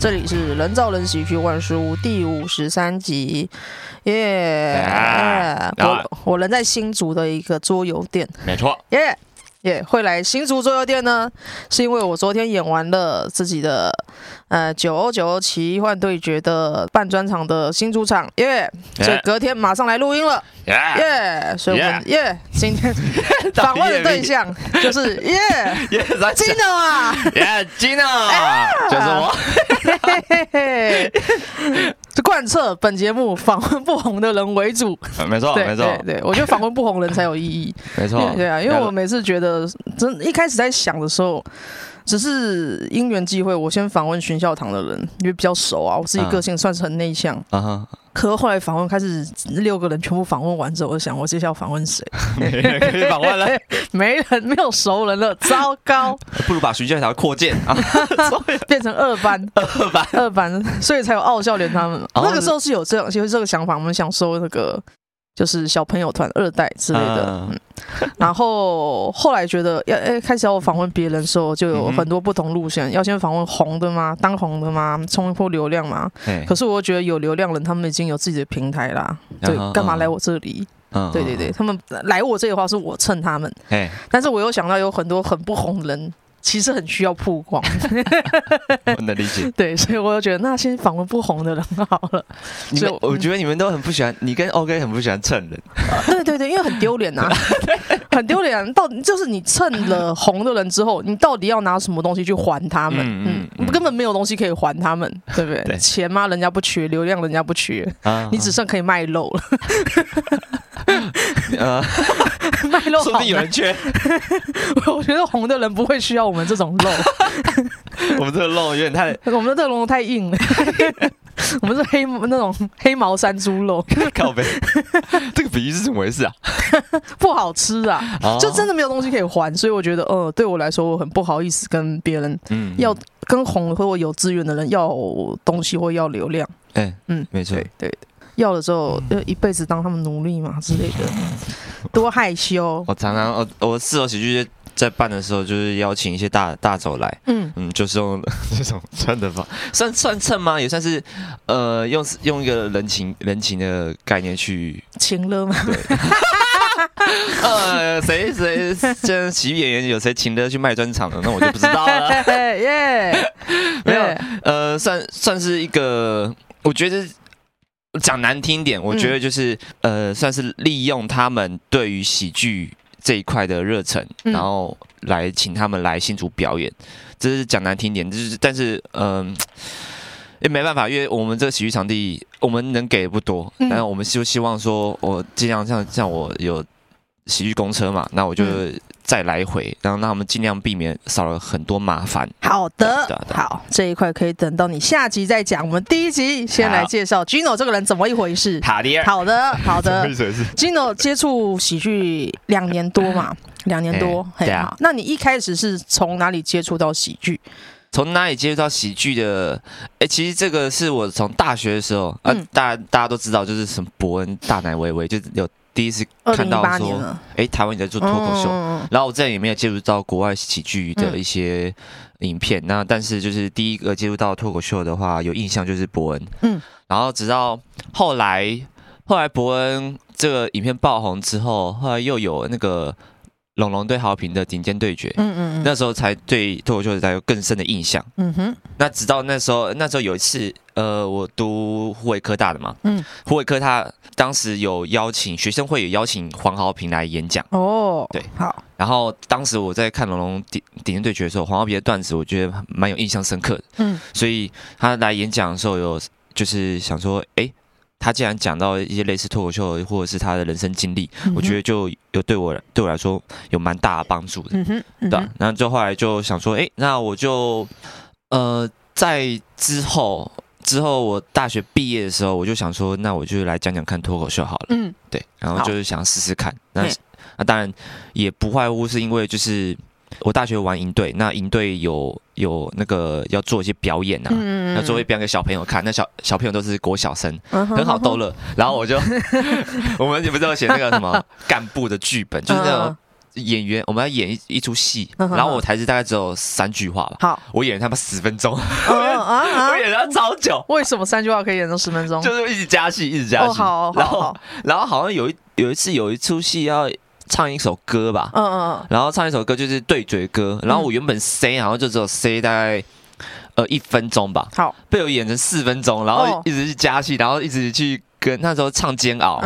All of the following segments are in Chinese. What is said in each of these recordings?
这里是人造人喜剧万事屋第五十三集，耶、yeah, yeah,！我我人在新竹的一个桌游店，没错，耶耶！会来新竹桌游店呢，是因为我昨天演完了自己的。呃，九欧九欧奇幻对决的半专场的新主场，耶、yeah,！所以隔天马上来录音了，耶！所以我们耶今天 访问的对象就是 耶耶，Gino 啊，耶，Gino，就是我，贯彻本节目访问不红的人为主，没错，没错，对，我觉得访问不红人才有意义，没错，对啊，因为我每次觉得，真一开始在想的时候。只是因缘际会，我先访问巡校堂的人，因为比较熟啊。我自己个性算是很内向，啊哈。可是后来访问开始，六个人全部访问完之后，我就想我接下来要访问谁？没人可以访问了，没人，没有熟人了，糟糕！不如把徐教堂扩建啊，变成二班，二班，二班，所以才有傲笑连他们。那个时候是有这样，其实这个想法，我们想收那个。就是小朋友团二代之类的，嗯，然后后来觉得要诶开始要访问别人的时候，就有很多不同路线，要先访问红的吗？当红的吗？冲一波流量吗？可是我觉得有流量人，他们已经有自己的平台啦，对，干嘛来我这里？对对对，他们来我这里的话是我蹭他们，但是我又想到有很多很不红的人。其实很需要曝光，我能理解。对，所以我就觉得那先访问不红的人好了。你们，我觉得你们都很不喜欢，你跟 OK 很不喜欢蹭人。对对对，因为很丢脸呐，很丢脸。到就是你蹭了红的人之后，你到底要拿什么东西去还他们？嗯，嗯根本没有东西可以还他们，对不对？对钱吗？人家不缺，流量人家不缺，你只剩可以卖肉了。呃，卖肉，说不定有人缺。我觉得红的人不会需要我们这种肉。我们这个肉有点太，我们的这个肉太硬了。我们是黑那种黑毛山猪肉。靠背，这个比喻是怎么回事啊？不好吃啊，就真的没有东西可以还，所以我觉得，呃，对我来说，我很不好意思跟别人，嗯，要跟红和我有资源的人要东西或要流量。哎，嗯，没错，对对。要了之后，要一辈子当他们奴隶嘛之类的，多害羞。我常常，我我四楼喜剧在办的时候，就是邀请一些大大走来，嗯嗯，就是用 这种蹭的方，算算蹭吗？也算是，呃，用用一个人情人情的概念去情了吗？对。呃，谁谁这喜剧演员有谁情勒去卖专场的？那我就不知道了。耶，没有，呃，算算是一个，我觉得。讲难听点，我觉得就是、嗯、呃，算是利用他们对于喜剧这一块的热忱，嗯、然后来请他们来新竹表演。这是讲难听点，就是但是嗯，也没办法，因为我们这个喜剧场地，我们能给的不多，然、嗯、后我们就希望说，我尽量像像我有喜剧公车嘛，那我就。嗯再来回，然后让他们尽量避免少了很多麻烦。好的，好，这一块可以等到你下集再讲。我们第一集先来介绍 Gino 这个人怎么一回事。好的，好的，好的。Gino 接触喜剧两年多嘛，两年多。对啊。那你一开始是从哪里接触到喜剧？从哪里接触到喜剧的？哎，其实这个是我从大学的时候，啊，大家大家都知道，就是什么伯恩、大奶薇薇，就是有。第一次看到说，哎，台湾也在做脱口秀，嗯、然后我再也没有接触到国外喜剧的一些影片。嗯、那但是就是第一个接触到脱口秀的话，有印象就是伯恩。嗯，然后直到后来，后来伯恩这个影片爆红之后，后来又有那个。龙龙对豪平的顶尖对决，嗯嗯，那时候才对脱口秀才有更深的印象，嗯哼。那直到那时候，那时候有一次，呃，我读虎尾科大的嘛，嗯，虎尾科他当时有邀请学生会有邀请黄豪平来演讲，哦，对，好。然后当时我在看龙龙顶顶尖对决的时候，黄豪平的段子我觉得蛮有印象深刻的，嗯，所以他来演讲的时候有就是想说，哎。他既然讲到一些类似脱口秀或者是他的人生经历，嗯、我觉得就有对我对我来说有蛮大的帮助的，嗯哼嗯、对。然后就后来就想说，哎、欸，那我就呃在之后之后我大学毕业的时候，我就想说，那我就来讲讲看脱口秀好了，嗯，对。然后就是想试试看，那那当然也不外乎是因为就是。我大学玩营队，那营队有有那个要做一些表演啊，嗯、要做一些表演给小朋友看。那小小朋友都是国小生，嗯、很好逗乐。然后我就，我们也不知道写那个什么 干部的剧本，就是那种演员，我们要演一一出戏，然后我台词大概只有三句话吧。好，我演他妈十分钟，我演了超久。为什么三句话可以演成十分钟？就是一直加戏，一直加戏。好，然后然后好像有一有一次有一出戏要唱一首歌吧，嗯嗯，然后唱一首歌就是对嘴歌，然后我原本 C 好像就只有 C 大概呃一分钟吧，好，被我演成四分钟，然后一直去加戏，然后一直去跟那时候唱煎熬，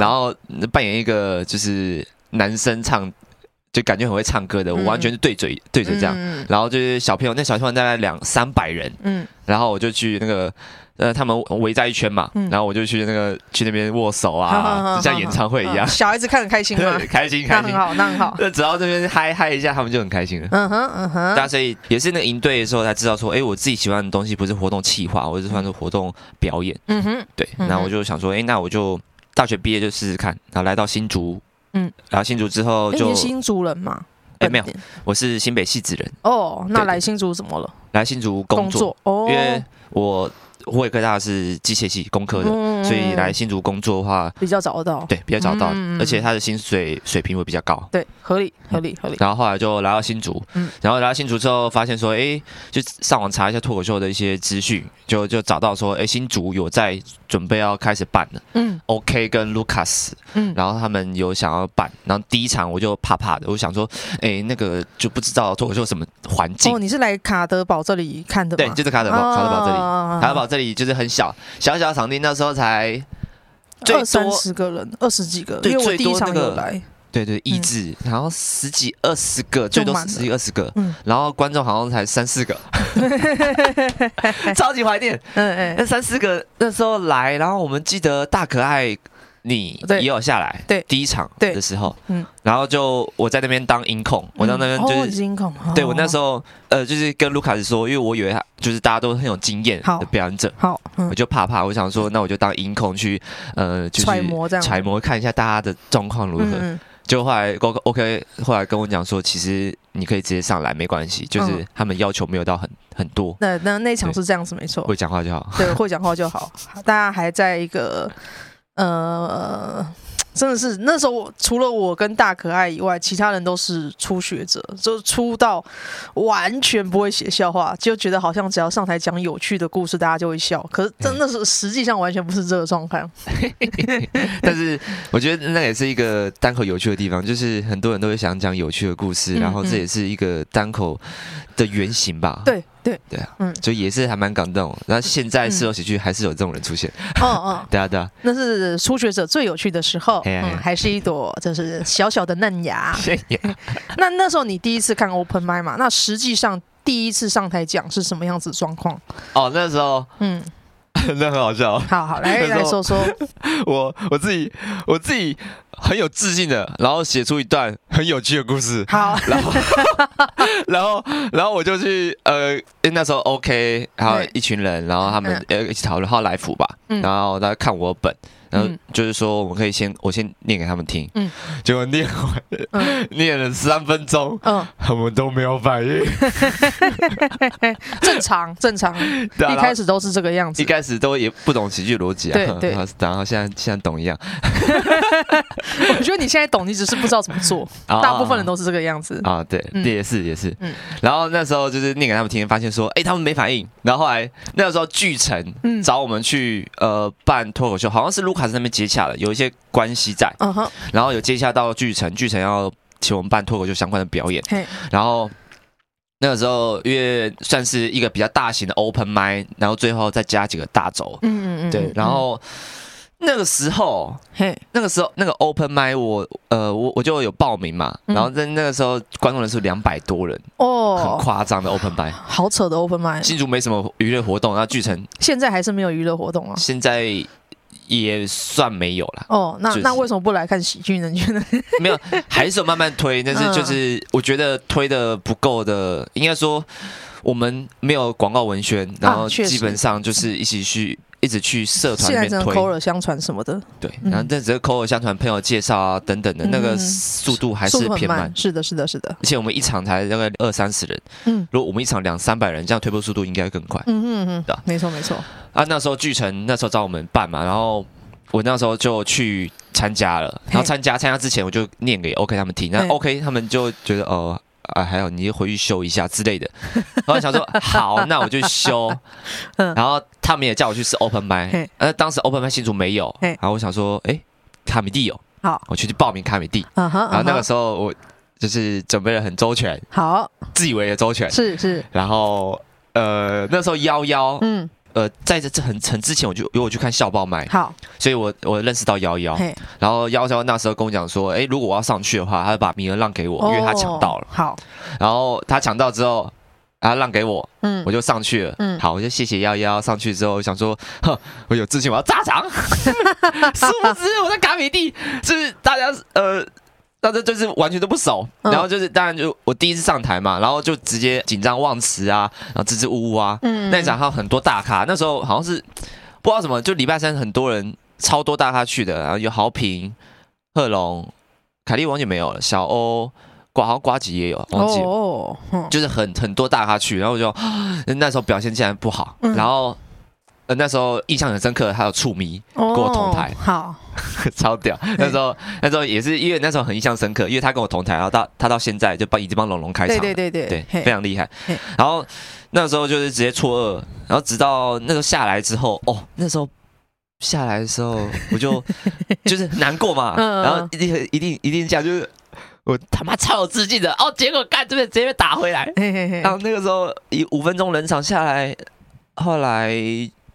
然后扮演一个就是男生唱。就感觉很会唱歌的，我完全是对嘴、嗯、对嘴这样，嗯、然后就是小朋友，那小朋友大概两三百人，嗯，然后我就去那个，呃，他们围在一圈嘛，嗯、然后我就去那个去那边握手啊，就像演唱会一样，小孩子看很开心吗？开心开心，那很好，那很好。那只要这边嗨嗨一下，他们就很开心了。嗯哼嗯哼。那所以也是那个营队的时候才知道说，哎，我自己喜欢的东西不是活动企划，我是算是活动表演。嗯哼，对。那我就想说，哎，那我就大学毕业就试试看，然后来到新竹。嗯，然后新竹之后就新竹人嘛？哎，没有，我是新北戏子人。哦，那来新竹怎么了？来新竹工作哦，因为我。护卫科大是机械系工科的，嗯、所以来新竹工作的话比较找得到，对，比较找到，嗯、而且他的薪水水平会比较高，对，合理，合理，合理。然后后来就来到新竹，嗯，然后来到新竹之后，发现说，哎，就上网查一下脱口秀的一些资讯，就就找到说，哎，新竹有在准备要开始办了，嗯，OK 跟 Lucas，嗯，然后他们有想要办，然后第一场我就怕怕的，我想说，哎，那个就不知道脱口秀什么环境。哦，你是来卡德堡这里看的吗？对，就是卡德堡，卡德堡这里，卡德堡这里。这里就是很小小小的场地，那时候才二三十个人，二十几个，因为我第一场有来，对对，一致，然后十几二十个，最多十几二十个，然后观众好像才三四个，超级怀念，嗯嗯，那三四个那时候来，然后我们记得大可爱。你也有下来，对。第一场的时候，嗯，然后就我在那边当音控，我在那边就是音控，对我那时候呃就是跟卢卡斯说，因为我以为他就是大家都很有经验的表演者，好，我就怕怕，我想说那我就当音控去呃就是揣摩这样。揣摩看一下大家的状况如何，就后来 OK 后来跟我讲说，其实你可以直接上来没关系，就是他们要求没有到很很多，那那那场是这样子没错，会讲话就好，对，会讲话就好，大家还在一个。呃，真的是那时候，除了我跟大可爱以外，其他人都是初学者，就初到完全不会写笑话，就觉得好像只要上台讲有趣的故事，大家就会笑。可是真的是实际上完全不是这个状态。但是我觉得那也是一个单口有趣的地方，就是很多人都会想讲有趣的故事，然后这也是一个单口的原型吧。对。对对啊，嗯，就也是还蛮感动。那现在事后喜剧还是有这种人出现，哦哦，对啊对啊，那是初学者最有趣的时候，嗯，还是一朵就是小小的嫩芽。那那时候你第一次看 Open Mic 嘛？那实际上第一次上台讲是什么样子状况？哦，那时候，嗯。那很好笑，好好来来说说，我我自己我自己很有自信的，然后写出一段很有趣的故事，好，然后然后然后我就去呃，那时候 OK，然后一群人，然后他们呃一起讨论，后来福吧，然后大家看我本。然后就是说，我们可以先我先念给他们听，嗯，结果念完，念了三分钟，嗯，他们都没有反应，正 常正常，一开始都是这个样子，一开始都也不懂喜剧逻辑啊，对 对，然后现在现在懂一样，我觉得你现在懂，你只是不知道怎么做，大部分人都是这个样子。啊，对，也是也是，嗯，然后那时候就是念给他们听，发现说，哎，他们没反应，然后后来那个时候巨城找我们去呃办脱口秀，好像是录。卡在那边接洽了，有一些关系在，uh. 然后有接洽到巨城，巨城要请我们办脱口秀相关的表演然后那个时候因为算是一个比较大型的 open mic，然后最后再加几个大轴，嗯嗯嗯，对，然后那个时候，Hey. 那个时候那个 open mic 我呃我我就有报名嘛，然后在那个时候观众人数两百多人哦，oh. 很夸张的 open mic，好扯的 open mic，新竹没什么娱乐活动，然后巨城现在还是没有娱乐活动啊，现在。也算没有了哦，那、就是、那为什么不来看喜剧呢？你觉得 没有，还是有慢慢推，但是就是我觉得推的不够的，应该说我们没有广告文宣，然后基本上就是一起去。一直去社团里面推，口耳相传什么的，对，然后这只是口耳相传、朋友介绍啊等等的，那个速度还是偏慢。是的，是的，是的。而且我们一场才大概二三十人，嗯，如果我们一场两三百人，这样推波速度应该更快。嗯嗯嗯，对，没错没错。啊，那时候巨城那时候找我们办嘛，然后我那时候就去参加了，然后参加参加之前我就念给 OK 他们听，那 OK 他们就觉得哦啊还有你回去修一下之类的，然后想说 好，那我就修，然后他们也叫我去试 Open Mic，呃当时 Open Mic 新竹没有，然后我想说哎卡米蒂有，好，我去去报名卡米地，然后那个时候我就是准备的很周全，好，自以为的周全，是是，然后呃那时候幺幺嗯。呃，在这这很很之前，我就因为我去看校报麦，好，所以我我认识到幺幺，然后幺幺那时候跟我讲说，哎，如果我要上去的话，他就把名额让给我，因为他抢到了，好，然后他抢到之后，他让给我，嗯，我就上去了，嗯，好，我就谢谢幺幺，上去之后想说，哼，我有自信，我要炸场，殊不知我在卡米地，就是大家呃。那这就是完全都不熟，然后就是当然就我第一次上台嘛，然后就直接紧张忘词啊，然后支支吾吾啊。嗯，那一场还有很多大咖，那时候好像是不知道什么，就礼拜三很多人超多大咖去的，然后有豪平、贺龙、凯莉完全没有了，小欧、瓜好瓜吉也有，忘记了，哦哦、就是很很多大咖去，然后我就 那时候表现竟然不好，嗯、然后。呃，那时候印象很深刻，还有触迷跟我同台，好，超屌。那时候那时候也是因为那时候很印象深刻，因为他跟我同台，然后到他到现在就帮已经帮龙龙开场，对对对对，非常厉害。然后那时候就是直接错二，然后直到那时候下来之后，哦，那时候下来的时候 我就就是难过嘛，然后一定一定一定这样，就是我他妈超有自信的哦，结果干这边直接被打回来，然后那个时候一五分钟冷场下来，后来。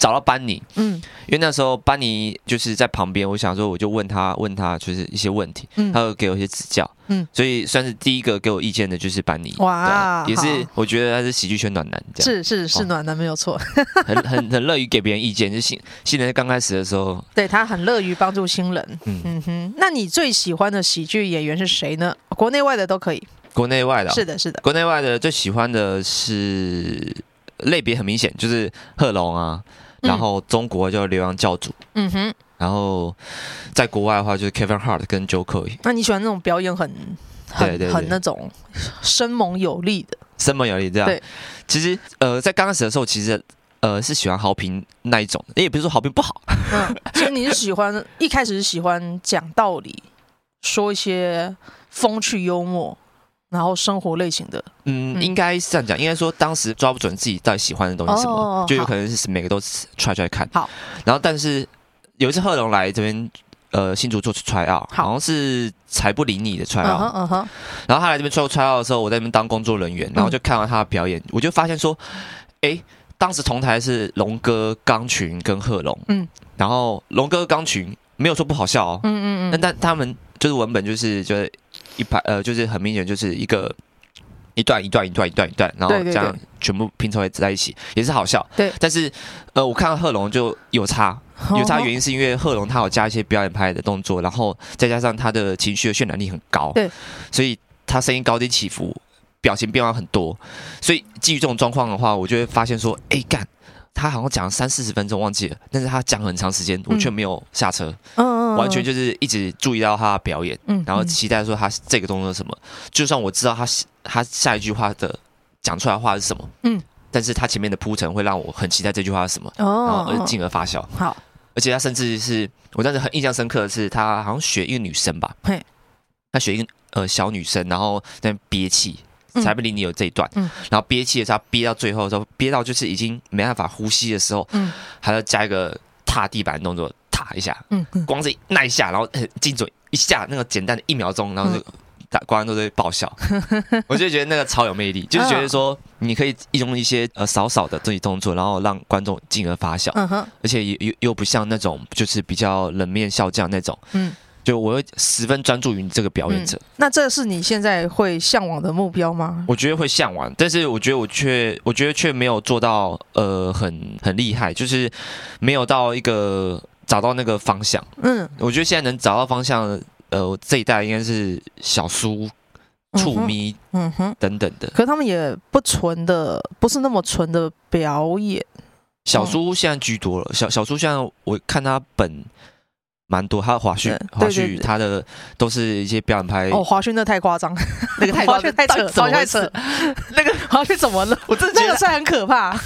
找到班尼，嗯，因为那时候班尼就是在旁边，我想说我就问他问他就是一些问题，嗯，他会给我一些指教，嗯，所以算是第一个给我意见的就是班尼，哇，也是我觉得他是喜剧圈暖男，这样。是是是暖男没有错，很很很乐于给别人意见，就新新人刚开始的时候，对他很乐于帮助新人，嗯。嗯哼，那你最喜欢的喜剧演员是谁呢？国内外的都可以，国内外的，是的是的，国内外的最喜欢的是类别很明显，就是贺龙啊。然后中国叫流浪教主，嗯哼，然后在国外的话就是 Kevin Hart 跟 Joe Coy。那你喜欢那种表演很很很那种生猛有力的？生猛有力这样。对，其实呃，在刚开始的时候，其实呃是喜欢好评那一种，也不是说好评不好。嗯，其实你是喜欢一开始是喜欢讲道理，说一些风趣幽默。然后生活类型的，嗯，应该是这样讲，应该说当时抓不准自己到底喜欢的东西什么，哦、就有可能是每个都 try try 看。好，然后但是有一次贺龙来这边，呃，新竹做 try out，好，像是才不理你的 try out，嗯哼，然后他来这边做 try out 的时候，我在那边当工作人员，然后就看完他的表演，嗯、我就发现说，哎，当时同台是龙哥、钢群跟贺龙，嗯，然后龙哥、钢群没有说不好笑哦，嗯嗯嗯，但他们就是文本就是就是。一排呃，就是很明显，就是一个一段一段一段一段一段，然后这样全部拼凑在一起，也是好笑。对，但是呃，我看到贺龙就有差，有差原因是因为贺龙他有加一些表演派的动作，然后再加上他的情绪的渲染力很高，对，所以他声音高低起伏，表情变化很多，所以基于这种状况的话，我就会发现说，哎干。他好像讲了三四十分钟，忘记了，但是他讲很长时间，我却没有下车，嗯，完全就是一直注意到他的表演，嗯，然后期待说他这个动作是什么，就算我知道他他下一句话的讲出来的话是什么，嗯，但是他前面的铺陈会让我很期待这句话是什么，哦，然后而进而发笑，好，而且他甚至是我当时很印象深刻的是，他好像学一个女生吧，嘿，他学一个呃小女生，然后在憋气。才不理你有这一段，嗯、然后憋气的时候憋到最后的时候，憋到就是已经没办法呼吸的时候，嗯、还要加一个踏地板的动作，踏一下，光是那一下，然后很精准一下，那个简单的一秒钟，然后就大观众都会爆笑，嗯、我就觉得那个超有魅力，就是觉得说你可以用一些呃少少的这些动作，然后让观众进而发笑，而且又又不像那种就是比较冷面笑匠那种，嗯就我会十分专注于你这个表演者，嗯，那这是你现在会向往的目标吗？我觉得会向往，但是我觉得我却我觉得却没有做到呃很很厉害，就是没有到一个找到那个方向。嗯，我觉得现在能找到方向，呃，这一代应该是小苏、触迷，嗯哼等等的。可是他们也不纯的，不是那么纯的表演。小苏现在居多了，小小苏现在我看他本。蛮多，他的华胥，华胥他的都是一些表演拍。哦，华胥那太夸张，那个太夸张，太扯，太扯。那个 华胥怎么了？我真的觉得这很可怕。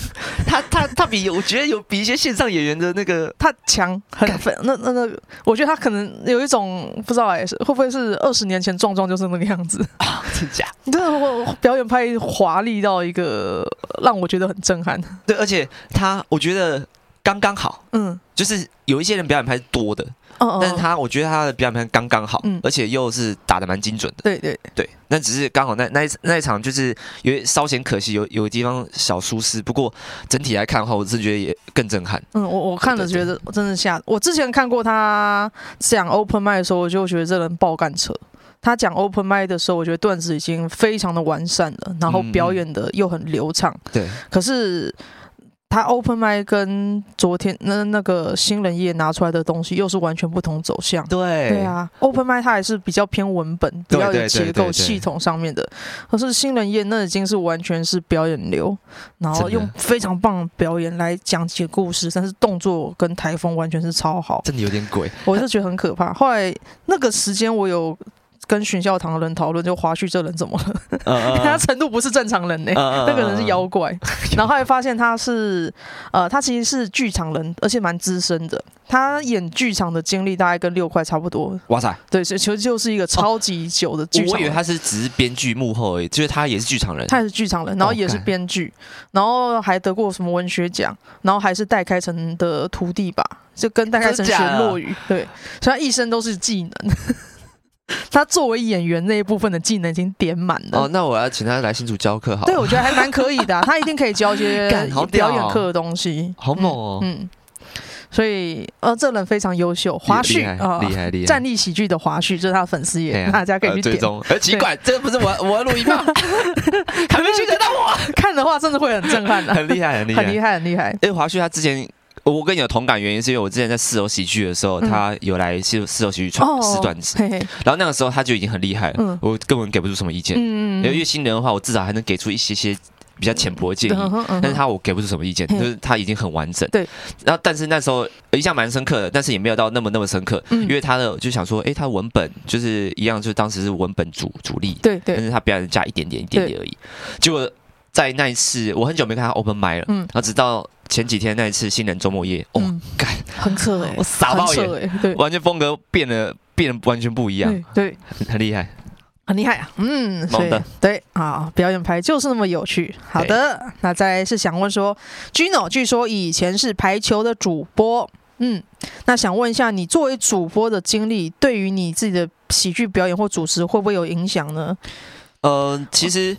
他他他比我觉得有比一些线上演员的那个他强很粉。那那那，我觉得他可能有一种不知道哎，会不会是二十年前壮壮就是那个样子啊？真假？对，我表演拍华丽到一个让我觉得很震撼。对，而且他我觉得刚刚好，嗯，就是有一些人表演拍是多的。哦，但是他我觉得他的表演盘刚刚好，嗯，而且又是打的蛮精准的，对对对。那只是刚好那那一那一场就是有稍显可惜，有有地方小疏失。不过整体来看的话，我是觉得也更震撼。嗯，我我看了觉得真的吓。我之前看过他讲 open mic 的时候，我就觉得这人爆干扯。他讲 open mic 的时候，我觉得段子已经非常的完善了，然后表演的又很流畅。对，可是。他 open mic 跟昨天那那个新人夜拿出来的东西又是完全不同走向。对对啊，open mic 它还是比较偏文本，比较有结构系统上面的。可是新人夜那已经是完全是表演流，然后用非常棒的表演来讲解故事，但是动作跟台风完全是超好，真的有点鬼，我是觉得很可怕。后来那个时间我有。跟巡校堂的人讨论，就华胥这人怎么了？呃、他程度不是正常人呢、那个人是妖怪。呃、然后后来发现他是，呃，他其实是剧场人，而且蛮资深的。他演剧场的经历大概跟六块差不多。哇塞，对，所以其实就是一个超级久的剧。我以为他是只是编剧幕后而已，就是他也是剧场人。他也是剧场人，然后也是编剧，然后还得过什么文学奖，然后还是戴开成的徒弟吧，就跟戴开成学落语。对，所以他一生都是技能。他作为演员那一部分的技能已经点满了。哦，那我要请他来新竹教课，好。对，我觉得还蛮可以的、啊，他一定可以教一些表演课的东西。好猛哦！嗯，所以呃，这人非常优秀，华胥啊，厉害厉害，站立喜剧的华胥，这是他的粉丝也，大家可以去点。很，奇怪，这个不是我我录音吗？还没去得到我，看的话真的会很震撼的，很厉害，很厉害，很厉害，很厉害。因为华胥他之前。我跟你有同感，原因是因为我之前在四楼喜剧的时候，嗯、他有来四四楼喜剧创试段子，然后那个时候他就已经很厉害了，嗯、我根本给不出什么意见。嗯、因为新人的话，我至少还能给出一些些比较浅薄的建议，嗯嗯、但是他我给不出什么意见，嗯、就是他已经很完整。对，然后但是那时候印象蛮深刻的，但是也没有到那么那么深刻，嗯、因为他的就想说，哎，他文本就是一样，就是当时是文本主主力，对对，但是他表演加一点点一点点而已，结果。在那一次，我很久没看他 open mic 了，嗯，然后直到前几天那一次新人周末夜，哦，干，很扯哎，我傻爆眼，对，完全风格变了，变得完全不一样，对，很厉害，很厉害啊，嗯，所以对啊，表演牌就是那么有趣。好的，那再来是想问说，Gino 据说以前是排球的主播，嗯，那想问一下，你作为主播的经历，对于你自己的喜剧表演或主持会不会有影响呢？呃，其实。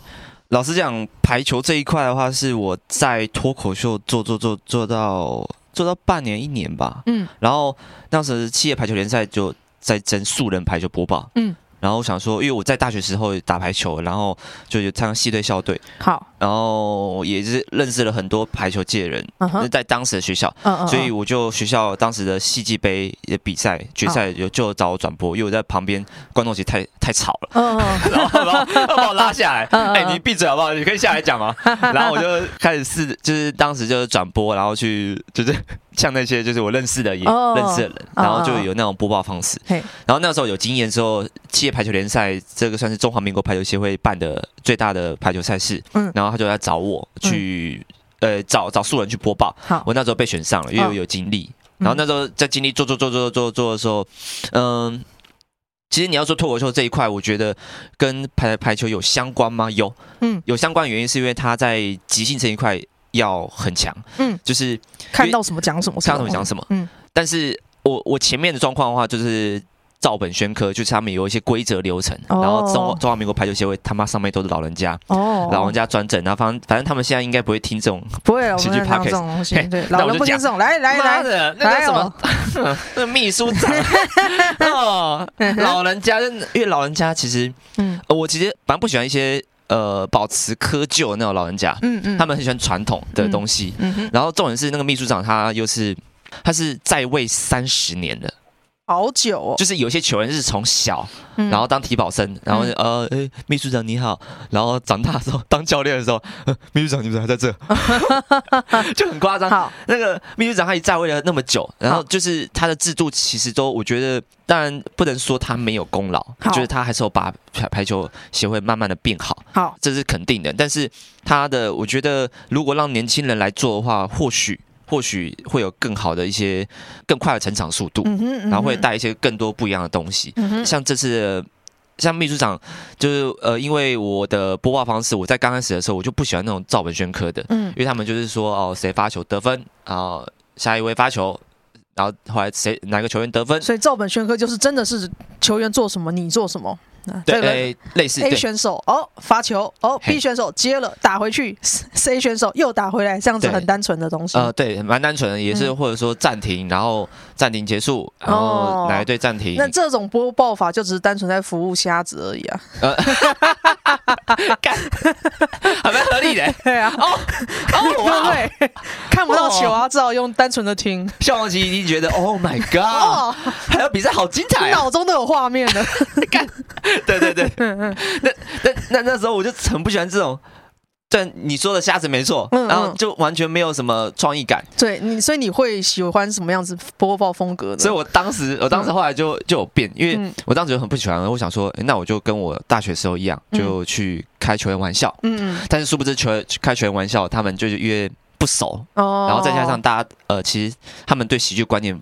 老实讲，排球这一块的话，是我在脱口秀做做做做到做到半年一年吧。嗯，然后当时企业排球联赛就在争素人排球播报。嗯。然后我想说，因为我在大学时候打排球，然后就参加系队校队，好，然后也是认识了很多排球界的人，嗯、哼。在当时的学校，嗯嗯嗯，所以我就学校当时的戏剧杯的比赛决赛有就找我转播，因为我在旁边观众席太太吵了，嗯嗯然后然后要把我拉下来，哎，你闭嘴好不好？你可以下来讲吗？然后我就开始试，就是当时就是转播，然后去就是。像那些就是我认识的也认识的人，然后就有那种播报方式。然后那时候有经验之后，企业排球联赛这个算是中华民国排球协会办的最大的排球赛事。嗯然后他就来找我去，呃，找找素人去播报。好我那时候被选上了，因为我有经历。然后那时候在经历做做做做做做的时候，嗯，其实你要说脱口秀这一块，我觉得跟排排球有相关吗？有，嗯，有相关的原因是因为他在即兴这一块。要很强，嗯，就是看到什么讲什么，看到什么讲什么，嗯。但是我我前面的状况的话，就是照本宣科，就是他们有一些规则流程，然后中中华民国排球协会他妈上面都是老人家，哦，老人家专政，然后反正反正他们现在应该不会听这种，不会，我们这种东西，对，老人不听这种，来来来的，那个什么，那个秘书长，哦，老人家，因为老人家其实，嗯，我其实蛮不喜欢一些。呃，保持窠臼的那种老人家，嗯嗯，他们很喜欢传统的东西，嗯，嗯，然后重点是那个秘书长他又是他是在位三十年的，好久哦，就是有些球员是从小，然后当体保生，然后呃，诶，秘书长你好，然后长大的时候当教练的时候，秘书长你怎么还在这？就很夸张。好，那个秘书长他一在位了那么久，然后就是他的制度其实都，我觉得当然不能说他没有功劳，就是他还是有把排排球协会慢慢的变好，好，这是肯定的。但是他的，我觉得如果让年轻人来做的话，或许。或许会有更好的一些更快的成长速度，嗯嗯、然后会带一些更多不一样的东西。嗯、像这次，像秘书长，就是呃，因为我的播报方式，我在刚开始的时候我就不喜欢那种照本宣科的，嗯，因为他们就是说哦，谁发球得分，然后下一位发球，然后后来谁哪个球员得分，所以照本宣科就是真的是球员做什么你做什么。对，类类似 A 选手哦发球哦，B 选手接了打回去，C 选手又打回来，这样子很单纯的东西。呃，对，蛮单纯的，也是或者说暂停，然后暂停结束，然后哪一队暂停。那这种播报法就只是单纯在服务瞎子而已啊。呃，干，还蛮合理的。对啊，哦哦，对，看不到球啊，只好用单纯的听。萧煌奇一定觉得，Oh my God，还有比赛好精彩，脑中都有画面的。干。对 对对，那那那那时候我就很不喜欢这种，对你说的瞎子没错，嗯嗯，然后就完全没有什么创意感。对你，所以你会喜欢什么样子播报风格的？所以我当时，我当时后来就就有变，因为我当时就很不喜欢，我想说，那我就跟我大学时候一样，就去开球员玩笑。嗯嗯。但是殊不知球员开球员玩笑，他们就是因为不熟，哦，然后再加上大家呃，其实他们对喜剧观念。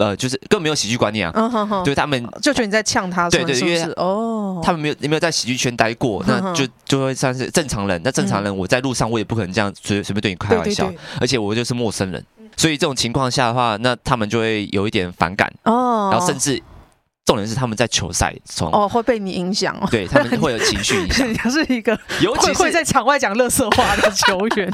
呃，就是根本没有喜剧观念啊，嗯、哼哼，就是他们就觉得你在呛他，对对，因为哦，他们没有没有在喜剧圈待过，那就就会算是正常人。那正常人，我在路上我也不可能这样随随便对你开玩笑，对对对，而且我就是陌生人，所以这种情况下的话，那他们就会有一点反感。哦，然后甚至。重点是他们在球赛中哦会被你影响哦，对他们会有情绪影响。他是一个尤其会在场外讲乐色话的球员。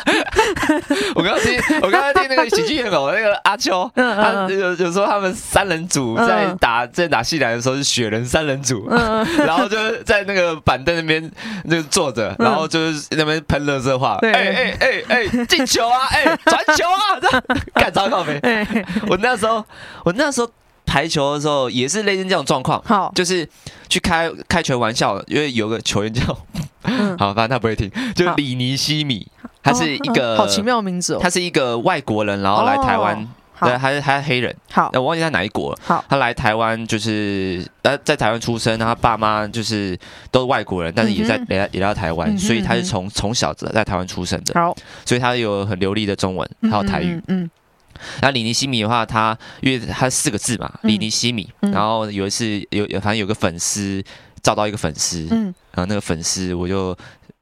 我刚刚听我刚刚听那个喜剧演员那个阿秋，他有有时候他们三人组在打在打系篮的时候是雪人三人组，然后就是在那个板凳那边就坐着，然后就是那边喷乐色话，哎哎哎哎进球啊，哎传球啊，干糟糕没？我那时候我那时候。排球的时候也是类似这种状况，好，就是去开开球玩笑，因为有个球员叫，好，反正他不会听，就里尼西米，他是一个好奇妙的名字哦，他是一个外国人，然后来台湾，对，还是还是黑人，好，我忘记他哪一国了，好，他来台湾就是呃在台湾出生，他爸妈就是都是外国人，但是也在也来也来到台湾，所以他是从从小在台湾出生的，好，所以他有很流利的中文还有台语，嗯。然后李尼西米的话，他因为他四个字嘛，李尼西米。然后有一次有有反正有个粉丝找到一个粉丝，嗯然后那个粉丝我就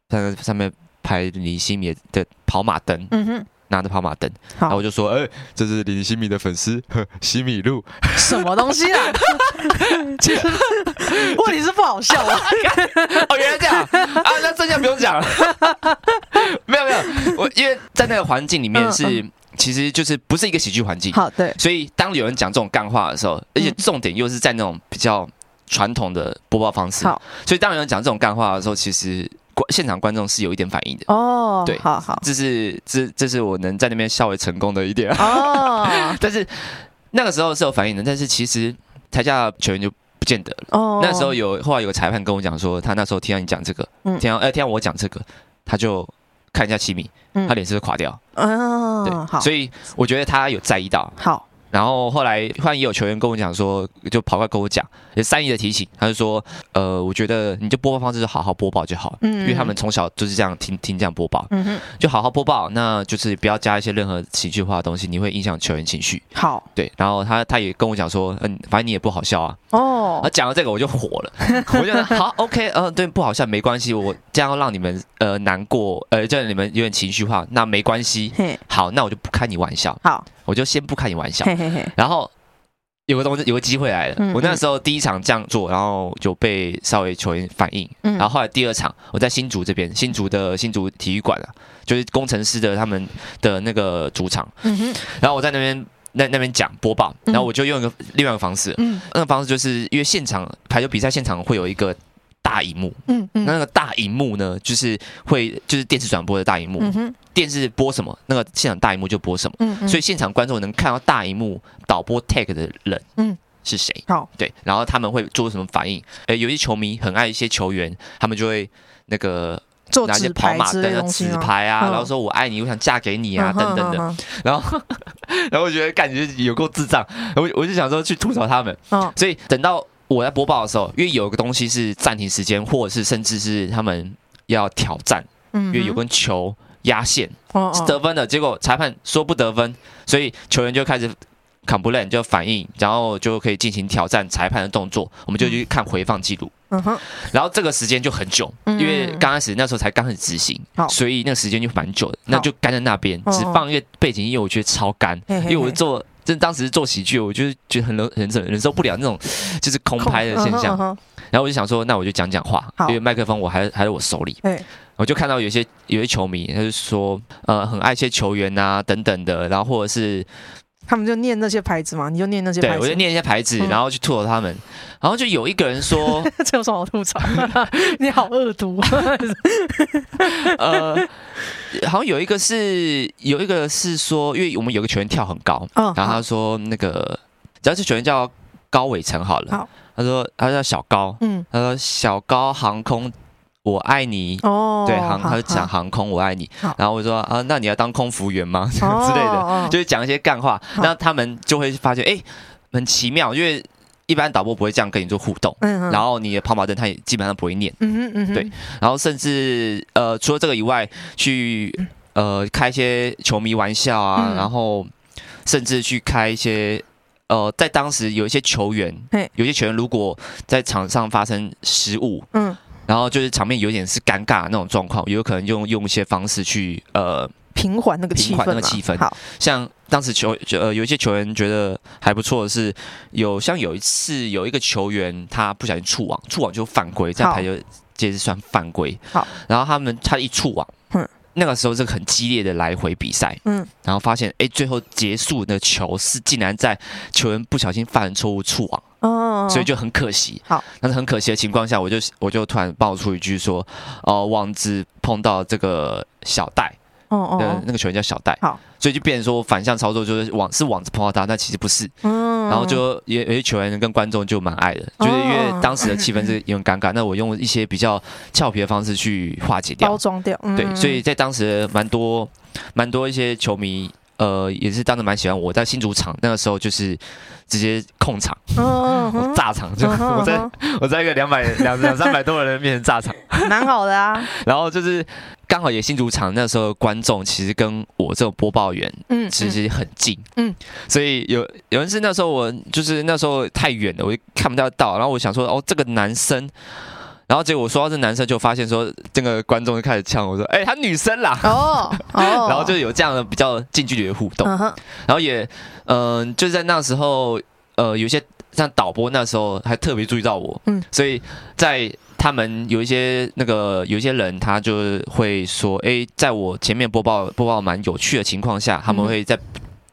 在上面拍李尼西米的跑马灯，嗯哼拿着跑马灯，然后我就说，哎，这是李尼希米的粉丝，西米露，什么东西啊？其实问题是不好笑啊！哦，原来这样啊，那这下不用讲了。没有没有，我因为在那个环境里面是。其实就是不是一个喜剧环境，好对，所以当有人讲这种干话的时候，而且重点又是在那种比较传统的播报方式，好，所以当有人讲这种干话的时候，其实观现场观众是有一点反应的。哦，对，好好，这是这这是我能在那边稍微成功的一点 哦，但是那个时候是有反应的，但是其实台下球员就不见得了。哦，那时候有后来有个裁判跟我讲说，他那时候听到你讲这个，嗯，听到哎听到我讲这个，他就。看一下七米，他脸是不是垮掉？嗯，对，好，所以我觉得他有在意到。好。然后后来突然也有球员跟我讲说，就跑过来跟我讲，也善意的提醒，他就说，呃，我觉得你就播报方式就好好播报就好，嗯，因为他们从小就是这样听听这样播报，嗯哼，就好好播报，那就是不要加一些任何情绪化的东西，你会影响球员情绪。好，对，然后他他也跟我讲说，嗯，反正你也不好笑啊，哦，他讲了这个我就火了，我觉得好，OK，呃，对，不好笑没关系，我这样让你们呃难过，呃，叫你们有点情绪化，那没关系，好，那我就不开你玩笑，好。我就先不开你玩笑，嘿嘿嘿然后有个东西，有个机会来了。我那时候第一场这样做，然后就被稍微球员反应。然后后来第二场，我在新竹这边，新竹的新竹体育馆啊，就是工程师的他们的那个主场。然后我在那边那那边讲播报，然后我就用一个另外一个方式，那个方式就是因为现场排球比赛现场会有一个。大荧幕，嗯嗯，那个大荧幕呢，就是会就是电视转播的大荧幕，电视播什么，那个现场大荧幕就播什么，嗯，所以现场观众能看到大荧幕导播 tag 的人，嗯，是谁。好，对，然后他们会做什么反应？诶，有些球迷很爱一些球员，他们就会那个拿一些跑马灯啊、纸牌啊，然后说我爱你，我想嫁给你啊，等等的。然后，然后我觉得感觉有够智障，我我就想说去吐槽他们。所以等到我在播报的时候，因为有一个东西是暂停时间，或者是甚至是他们要挑战，因为有根球。压线是得分的，结果裁判说不得分，所以球员就开始 complain 就反应，然后就可以进行挑战裁判的动作，我们就去看回放记录。嗯哼，然后这个时间就很久，因为刚开始那时候才刚开始执行，所以那个时间就蛮久的，那就干在那边，只放一个背景音乐，我觉得超干，因为我是做，就当时做喜剧，我就是觉得很忍忍忍受不了那种就是空拍的现象，然后我就想说，那我就讲讲话，因为麦克风我还还在我手里。我就看到有些有些球迷，他就说，呃，很爱一些球员啊，等等的，然后或者是他们就念那些牌子嘛，你就念那些牌子，对，我就念一些牌子，然后去吐槽他们，然后就有一个人说，这有什么好吐槽？你好恶毒。呃，好像有一个是有一个是说，因为我们有个球员跳很高，然后他说那个，只要是球员叫高伟成好了，好，他说他叫小高，嗯，他说小高航空。我爱你哦，对航，他就讲航空，我爱你。然后我说啊，那你要当空服员吗？之类的，就是讲一些干话。那他们就会发现，哎，很奇妙，因为一般导播不会这样跟你做互动。然后你的跑马灯他也基本上不会念。嗯嗯对。然后甚至呃，除了这个以外，去呃开一些球迷玩笑啊，然后甚至去开一些呃，在当时有一些球员，有些球员如果在场上发生失误，嗯。然后就是场面有点是尴尬的那种状况，有可能用用一些方式去呃平缓那个气氛，平缓那个气氛。好，像当时球呃有一些球员觉得还不错的是，有像有一次有一个球员他不小心触网，触网就犯规，在排球界是算犯规。好，然后他们他一触网，嗯，那个时候是很激烈的来回比赛，嗯，然后发现哎最后结束的球是竟然在球员不小心犯错误触网。哦，所以就很可惜。好，但是很可惜的情况下，我就我就突然爆出一句说，哦，网子碰到这个小戴，哦哦，那个球员叫小戴。好，所以就变成说反向操作，就是网是网子碰到他，但其实不是。嗯，然后就也有些球员跟观众就蛮爱的，就是因为当时的气氛是 有点尴尬，那我用一些比较俏皮的方式去化解掉，包装掉。对，所以在当时蛮多蛮多一些球迷。呃，也是当时蛮喜欢我在新主场那个时候，就是直接控场，我炸场，就我在我在一个两百两两三百多人面前炸场，蛮好的啊。然后就是刚好也新主场那时候观众其实跟我这种播报员，嗯，其实很近，嗯，所以有有人是那时候我就是那时候太远了，我就看不到到，然后我想说哦，这个男生。然后结果我说到这男生，就发现说这个观众就开始呛我说：“哎，他女生啦！”哦哦，然后就有这样的比较近距离的互动。然后也嗯，就是在那时候，呃，有些像导播那时候还特别注意到我。嗯，所以在他们有一些那个有一些人，他就会说：“哎，在我前面播报播报蛮有趣的情况下，他们会在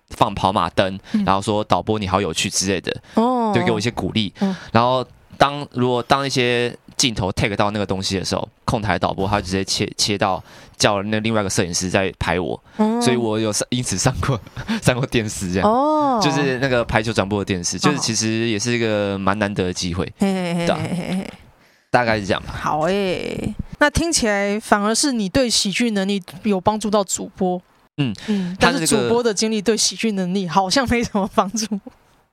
放跑马灯，然后说导播你好有趣之类的。”哦，就给我一些鼓励。然后当如果当一些镜头 take 到那个东西的时候，控台导播他直接切切到叫那另外一个摄影师在拍我，嗯、所以我有上因此上过上过电视这样，哦、就是那个排球转播的电视，就是其实也是一个蛮难得的机会，对，大概是这样吧。好诶、欸，那听起来反而是你对喜剧能力有帮助到主播，嗯。嗯，但是主播的经历对喜剧能力好像没什么帮助。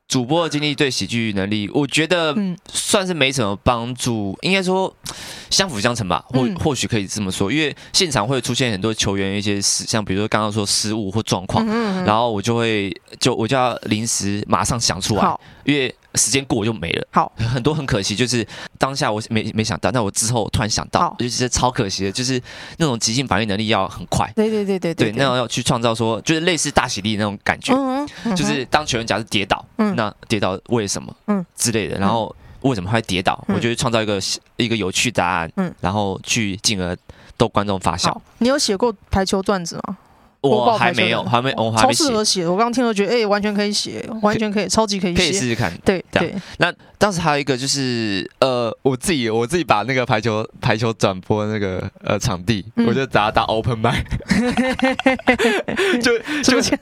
主播的经历对喜剧能力，我觉得算是没什么帮助，应该说相辅相成吧，或或许可以这么说，因为现场会出现很多球员一些失，像比如说刚刚说失误或状况，然后我就会就我就要临时马上想出来，因为。时间过就没了，好，很多很可惜，就是当下我没没想到，但我之后突然想到，就是超可惜的，就是那种即兴反应能力要很快，对对对对对，那样要去创造说，就是类似大喜力那种感觉，就是当球员假设跌倒，那跌倒为什么，嗯。之类的，然后为什么会跌倒，我就会创造一个一个有趣答案，嗯，然后去进而逗观众发笑。你有写过排球段子吗？我还没有，还没，我还没适合写，我刚刚听了觉得，哎，完全可以写，完全可以，超级可以写。可以试试看。对对。那当时还有一个就是，呃，我自己我自己把那个排球排球转播那个呃场地，我就打打 open mic，就就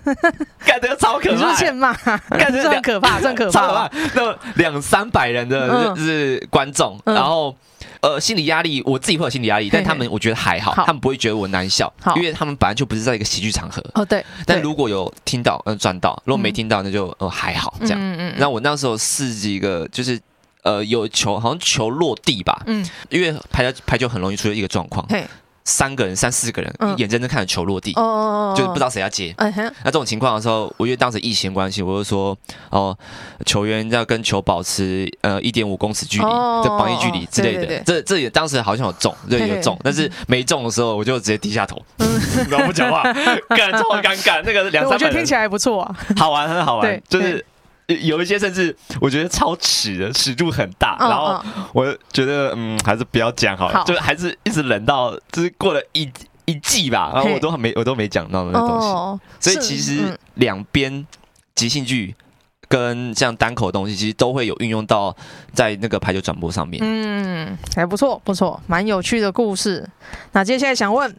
感觉 超可怕，欠骂，感觉很可怕，真可怕。那两三百人的就是观众，然后。呃，心理压力，我自己会有心理压力，但他们我觉得还好，他们不会觉得我难笑，因为他们本来就不是在一个喜剧场合。哦，对。但如果有听到，呃，赚到；如果没听到，那就呃还好这样。嗯嗯。那我那时候试几个，就是呃有球，好像球落地吧。嗯。因为排球排球很容易出现一个状况。三个人、三四个人，眼睁睁看着球落地，就是不知道谁要接。那这种情况的时候，我因为当时疫情关系，我就说哦，球员要跟球保持呃一点五公尺距离，这防疫距离之类的。这这也当时好像有中，对，有中，但是没中的时候，我就直接低下头，然后不讲话，感觉超尴尬。那个两三，我觉得听起来还不错啊，好玩，很好玩，就是。有一些甚至我觉得超尺的尺度很大，然后我觉得嗯还是不要讲好了，就还是一直忍到就是过了一一季吧，然后我都还没我都没讲到那个东西，所以其实两边即兴剧跟像单口的东西其实都会有运用到在那个排球转播上面，嗯，还不错不错，蛮有趣的故事。那接下来想问。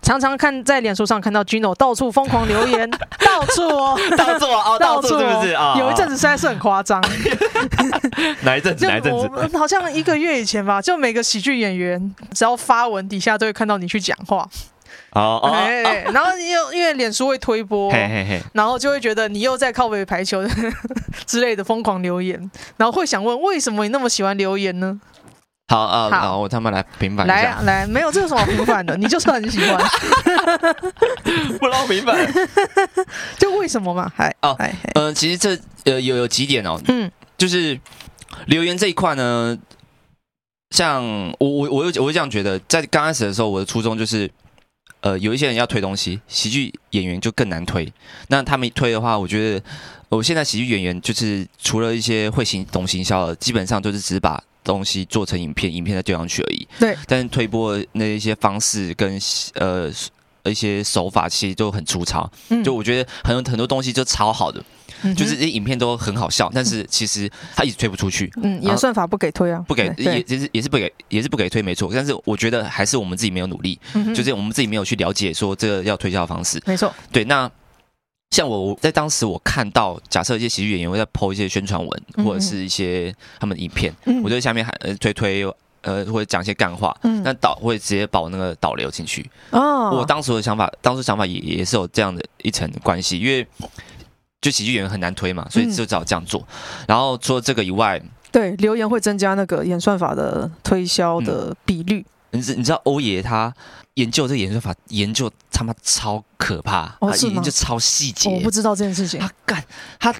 常常看在脸书上看到 Gino 到处疯狂留言，到处哦，到处哦，到处是不是啊？有一阵子实在是很夸张。哪一阵子？哪一阵子？好像一个月以前吧，就每个喜剧演员只要发文底下都会看到你去讲话。哦哦。然后又因为脸书会推播，然后就会觉得你又在靠北排球 之类的疯狂留言，然后会想问为什么你那么喜欢留言呢？好啊，好，我他妈来平反一。来啊，来，没有这个什么平反的，你就是很喜欢。不让平反，就为什么嘛？还哦，嗯，其实这呃有有几点哦，嗯，就是留言这一块呢，像我我我我会这样觉得，在刚开始的时候，我的初衷就是，呃，有一些人要推东西，喜剧演员就更难推。那他们一推的话，我觉得我现在喜剧演员就是除了一些会行懂行销的，基本上都是只把。东西做成影片，影片再丢上去而已。对，但是推播那一些方式跟呃一些手法其实都很粗糙。嗯，就我觉得很多很多东西就超好的，嗯、就是这些影片都很好笑，但是其实他一直推不出去。嗯，演算法不给推啊，不给也也是也是不给也是不给推，没错。但是我觉得还是我们自己没有努力，嗯、就是我们自己没有去了解说这个要推销的方式。没错，对那。像我在当时，我看到假设一些喜剧演员会在 po 一些宣传文，或者是一些他们的影片，嗯、我就在下面喊呃推推呃或者讲一些干话，嗯、那导会直接把我那个导流进去。哦，我当时的想法，当时想法也也是有这样的一层关系，因为就喜剧演员很难推嘛，所以就只好这样做。嗯、然后除了这个以外，对留言会增加那个演算法的推销的比率。嗯你知你知道欧爷他研究这个演算法研究他妈超可怕，他研究超细节。我不知道这件事情。他干，他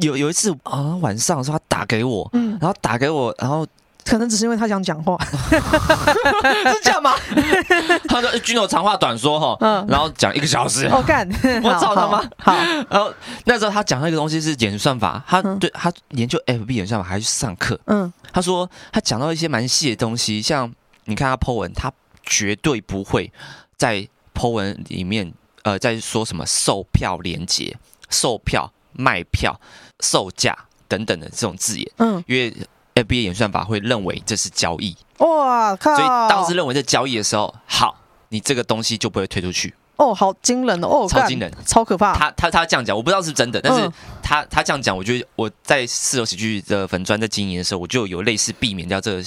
有有一次啊晚上的时候他打给我，嗯，然后打给我，然后可能只是因为他想讲话，是这样吗？他说君有长话短说哈，嗯，然后讲一个小时，我干，我操他妈！好，然后那时候他讲那个东西是演算法，他对他研究 FB 演算法还去上课，嗯，他说他讲到一些蛮细的东西，像。你看他 po 文，他绝对不会在 po 文里面，呃，在说什么售票连接、售票、卖票、售价等等的这种字眼。嗯，因为 FB 演算法会认为这是交易。哇靠！所以当时认为这交易的时候，好，你这个东西就不会推出去。哦，好惊人哦！超惊人，超可怕。他他他这样讲，我不知道是真的，但是他他这样讲，我觉得我在四楼喜剧的粉专在经营的时候，我就有类似避免掉这个。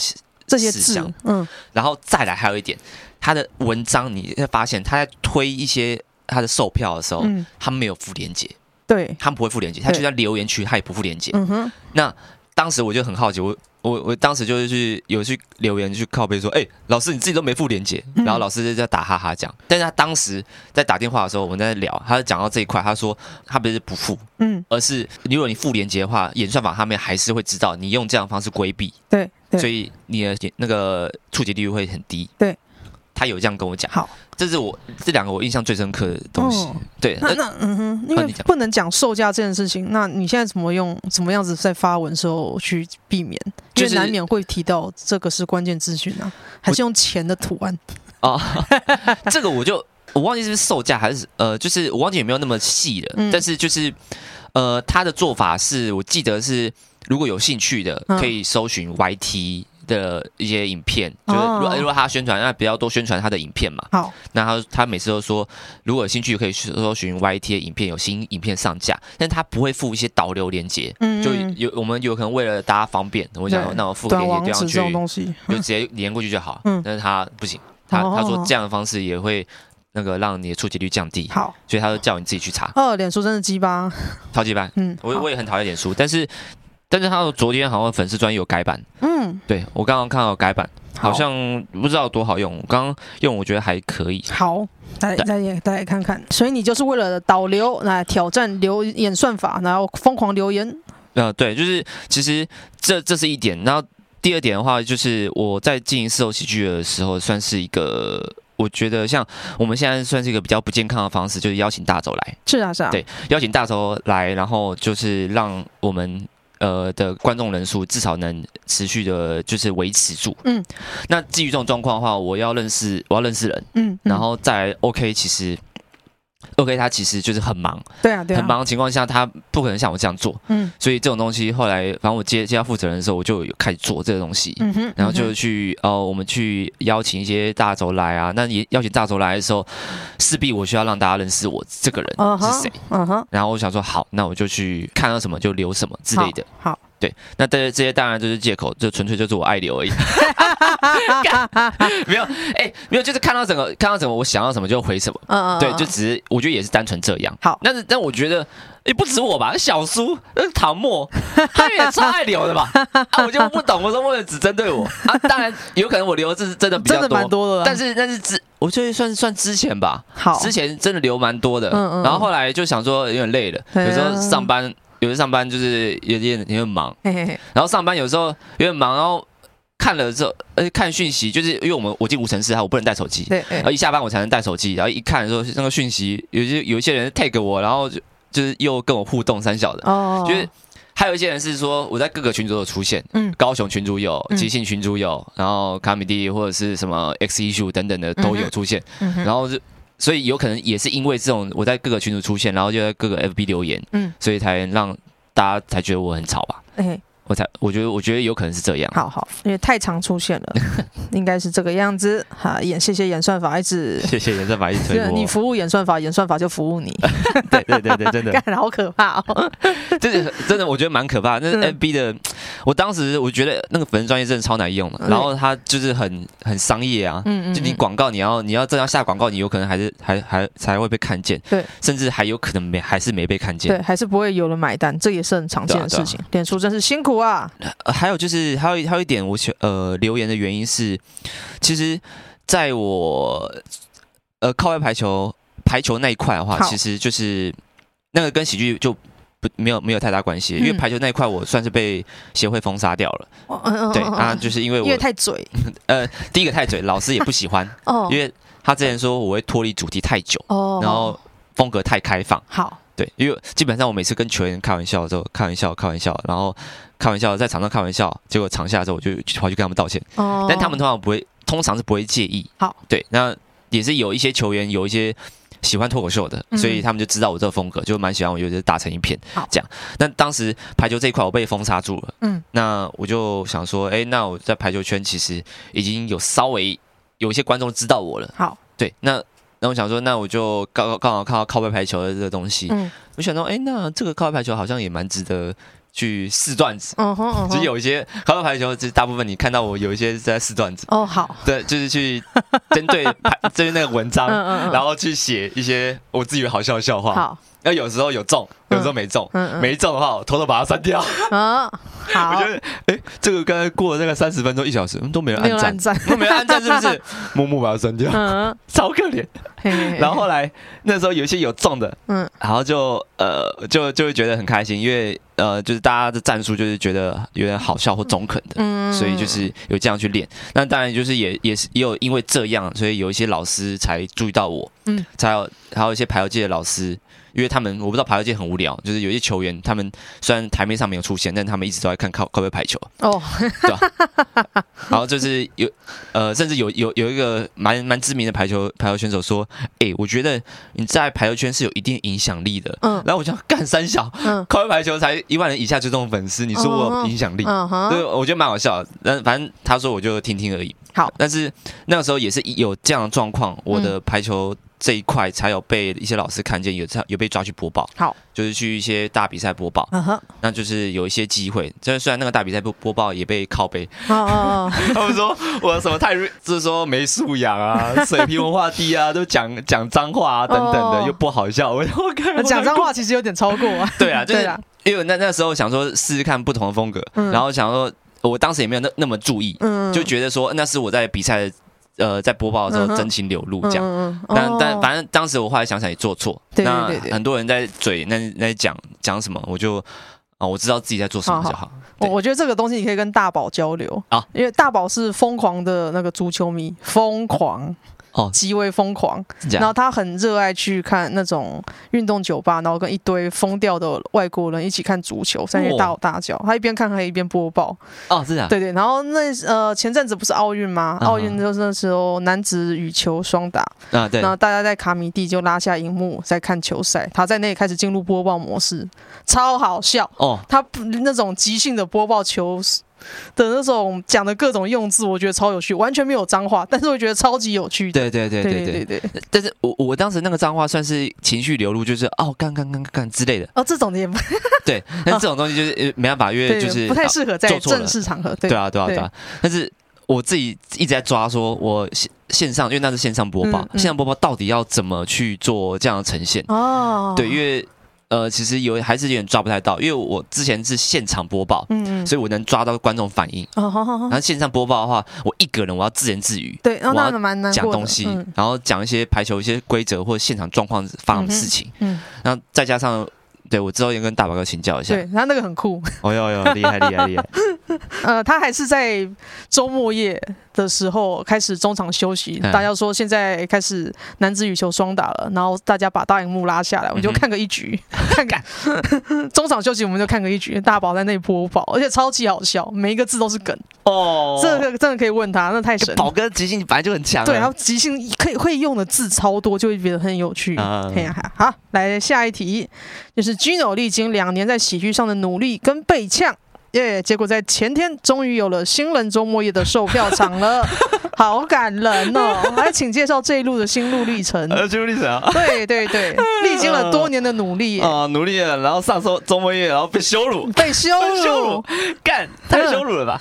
这些事项，嗯，然后再来还有一点，他的文章你会发现他在推一些他的售票的时候，嗯，他没有附链接，对，他们不会附链接，他就在留言区，他也不附链接，嗯哼。那当时我就很好奇，我我我当时就是去有去留言去靠背说，哎，老师你自己都没付链接，然后老师就在打哈哈讲，但是他当时在打电话的时候，我们在聊，他讲到这一块，他说他不是不付，嗯，而是如果你付链接的话，演算法他们还是会知道你用这样的方式规避，对。所以你的那个触及率会很低。对，他有这样跟我讲。好，这是我这两个我印象最深刻的东西。对，那那嗯哼，因为不能讲售价这件事情，那你现在怎么用怎么样子在发文时候去避免？就是难免会提到这个是关键资讯啊，还是用钱的图案？哦，这个我就我忘记是不是售价还是呃，就是我忘记有没有那么细了，嗯、但是就是呃，他的做法是我记得是，如果有兴趣的可以搜寻 YT。的一些影片，就是如果如果他宣传，那比较多宣传他的影片嘛。好，那他他每次都说，如果有兴趣可以搜寻 YT 的影片，有新影片上架，但他不会附一些导流连接，嗯，就有我们有可能为了大家方便，我想说那我附个链接去，就直接连过去就好。嗯，但是他不行，他他说这样的方式也会那个让你的触及率降低。好，所以他就叫你自己去查。哦，脸书真的鸡巴，超级巴。嗯，我我也很讨厌脸书，但是。但是他说昨天好像粉丝专页有改版，嗯，对我刚刚看到改版，好像不知道多好用。我刚刚用我觉得还可以。好，大家大家大家看看。所以你就是为了导流来挑战留演算法，然后疯狂留言。呃，对，就是其实这这是一点。然后第二点的话，就是我在进行四手喜剧的时候，算是一个我觉得像我们现在算是一个比较不健康的方式，就是邀请大轴来。是啊，是啊。对，邀请大轴来，然后就是让我们。呃的观众人数至少能持续的，就是维持住。嗯，那基于这种状况的话，我要认识，我要认识人。嗯，嗯然后再 OK，其实。OK，他其实就是很忙，对啊，对啊，很忙的情况下，他不可能像我这样做，嗯，所以这种东西后来，反正我接接到负责人的时候，我就有开始做这个东西，嗯哼，然后就去哦，我们去邀请一些大轴来啊，那也邀请大轴来的时候，势必我需要让大家认识我这个人是谁，嗯哼，然后我想说好，那我就去看到什么就留什么之类的，好。对，那这些这些当然就是借口，就纯粹就是我爱留而已。没有，哎、欸，没有，就是看到什么，看到什么，我想要什么就回什么。嗯嗯。对，就只是我觉得也是单纯这样。好，但是但我觉得也、欸、不止我吧，小苏、那唐默，他们也超爱留的吧？啊，我就不懂，我说为什么只针对我啊？当然有可能我留的字是真的比较多，蛮多的。但是但是之，我觉得算算之前吧。好，之前真的留蛮多的。嗯嗯。然后后来就想说有点累了，有时候上班。有时上班就是有点有点忙，然后上班有时候有点忙，然后看了之后，而且看讯息，就是因为我们我进无尘室，哈，我不能带手机，对，然后一下班我才能带手机，然后一看的时候那个讯息，有些有一些人 tag 我，然后就就是又跟我互动三小的，哦，就是还有一些人是说我在各个群组有出现，嗯，高雄群组有，即兴群组有，然后卡米蒂或者是什么 X issue 等等的都有出现，然后就。所以有可能也是因为这种我在各个群组出现，然后就在各个 FB 留言，嗯，所以才让大家才觉得我很吵吧。欸我才我觉得我觉得有可能是这样，好好，因为太常出现了，应该是这个样子。好，演谢谢演算法一直，谢谢演算法一直推我，你服务演算法，演算法就服务你。对对对对，真的，干好可怕哦！这是真的，我觉得蛮可怕。那是 NB 的，我当时我觉得那个粉丝专业真的超难用的，然后它就是很很商业啊，嗯嗯，就你广告你要你要这样下广告，你有可能还是还还才会被看见，对，甚至还有可能没还是没被看见，对，还是不会有人买单，这也是很常见的事情。脸书真是辛苦啊。还有就是，还有还有一点，我选呃留言的原因是，其实在我呃靠外排球排球那一块的话，其实就是那个跟喜剧就不没有没有太大关系，因为排球那一块我算是被协会封杀掉了。对啊，就是因为我因为太嘴，呃，第一个太嘴，老师也不喜欢，因为他之前说我会脱离主题太久，然后风格太开放。好，对，因为基本上我每次跟球员开玩笑的时候，开玩笑开玩笑，然后。开玩笑，在场上开玩笑，结果场下的时候我就跑去跟他们道歉。哦，但他们通常不会，通常是不会介意。好，对，那也是有一些球员有一些喜欢脱口秀的，所以他们就知道我这个风格，就蛮喜欢我，就打成一片。好，这样。那当时排球这一块我被封杀住了。嗯，那我就想说，哎，那我在排球圈其实已经有稍微有一些观众知道我了。好，对，那那我想说，那我就刚刚好看到靠背排球的这个东西。嗯，我想说，哎，那这个靠背排球好像也蛮值得。去试段子，嗯哼，其实有一些靠背排球，其实大部分你看到我有一些是在试段子。哦，好，对，就是去针对排 针对那个文章，嗯嗯嗯，然后去写一些我自己的好笑的笑话。好，那有时候有中，有时候没中，嗯嗯，没中的话，我偷偷把它删掉。嗯，好。我觉得，哎，这个刚才过了那个三十分钟、一小时，都没人按赞，都没人按赞，是不是？默默把它删掉，嗯，超可怜。然后后来那时候有一些有中的，嗯，然后就呃，就就会觉得很开心，因为。呃，就是大家的战术就是觉得有点好笑或中肯的，嗯，所以就是有这样去练。那当然就是也也是也有因为这样，所以有一些老师才注意到我，嗯，才有还有一些排球界的老师。因为他们我不知道排球界很无聊，就是有些球员他们虽然台面上没有出现，但他们一直都在看靠靠背排球哦，对吧？然后就是有呃，甚至有有有一个蛮蛮知名的排球排球选手说：“哎，我觉得你在排球圈是有一定影响力的。”嗯，然后我想干三小，嗯，靠背排球才一万人以下追踪粉丝，你说我有影响力？嗯哼，对，我觉得蛮好笑的。但反正他说我就听听而已。好，但是那个时候也是有这样的状况，我的排球。这一块才有被一些老师看见，有有被抓去播报，好，就是去一些大比赛播报，嗯哼，那就是有一些机会。这虽然那个大比赛播播报也被靠背，哦哦，他们说我什么太 就是说没素养啊，水平文化低啊，都讲讲脏话啊等等的，又不好笑。我我看。讲脏话其实有点超过啊。对啊，就是因为那那时候想说试试看不同的风格，然后想说我当时也没有那那么注意，就觉得说那是我在比赛。呃，在播报的时候真情流露这样，嗯、但但反正当时我后来想想也做错，对对对对，那很多人在嘴那在讲讲什么，我就啊、哦、我知道自己在做什么就好。我我觉得这个东西你可以跟大宝交流啊，因为大宝是疯狂的那个足球迷，疯狂。哦，极为疯狂，然后他很热爱去看那种运动酒吧，然后跟一堆疯掉的外国人一起看足球，在那里大吼大叫。他一边看还一边播报。哦，是啊，对对。然后那呃前阵子不是奥运吗？奥运就是那时候男子羽球双打啊，对。然后大家在卡米蒂就拉下荧幕在看球赛，他在那里开始进入播报模式，超好笑哦。他那种即兴的播报球。的那种讲的各种用字，我觉得超有趣，完全没有脏话，但是我觉得超级有趣。对对对对对对。但是我我当时那个脏话算是情绪流露，就是哦干干干干之类的。哦，这种的也不对，但这种东西就是没办法，因为就是不太适合在正式场合。对啊对啊对啊。但是我自己一直在抓，说我线线上，因为那是线上播报，线上播报到底要怎么去做这样的呈现？哦，对，因为。呃，其实有还是有点抓不太到，因为我之前是现场播报，嗯，所以我能抓到观众反应。哦，好好好。然后线上播报的话，我一个人我要自言自语，对，我要讲东西，然后讲一些排球一些规则或者现场状况发生的事情，嗯，然后再加上。对，我之后也跟大宝哥请教一下。对，他那个很酷。哦哟哟，厉害厉害厉害。呃，他还是在周末夜的时候开始中场休息。大家说现在开始男子羽球双打了，然后大家把大荧幕拉下来，我们就看个一局，看看。中场休息我们就看个一局，大宝在那里播报，而且超级好笑，每一个字都是梗。哦，这个真的可以问他，那太神。宝哥即兴本来就很强。对，然后即兴可以会用的字超多，就会觉得很有趣。可以啊，好，来下一题，就是 Gino 历经两年在喜剧上的努力跟被呛，耶，结果在前天终于有了新人周末夜的售票场了，好感人哦！来，请介绍这一路的心路历程。呃，心路历程啊，对对对，历经了多年的努力 啊，努力了，然后上周周末夜，然后被羞辱，被羞辱，干，太羞辱了吧？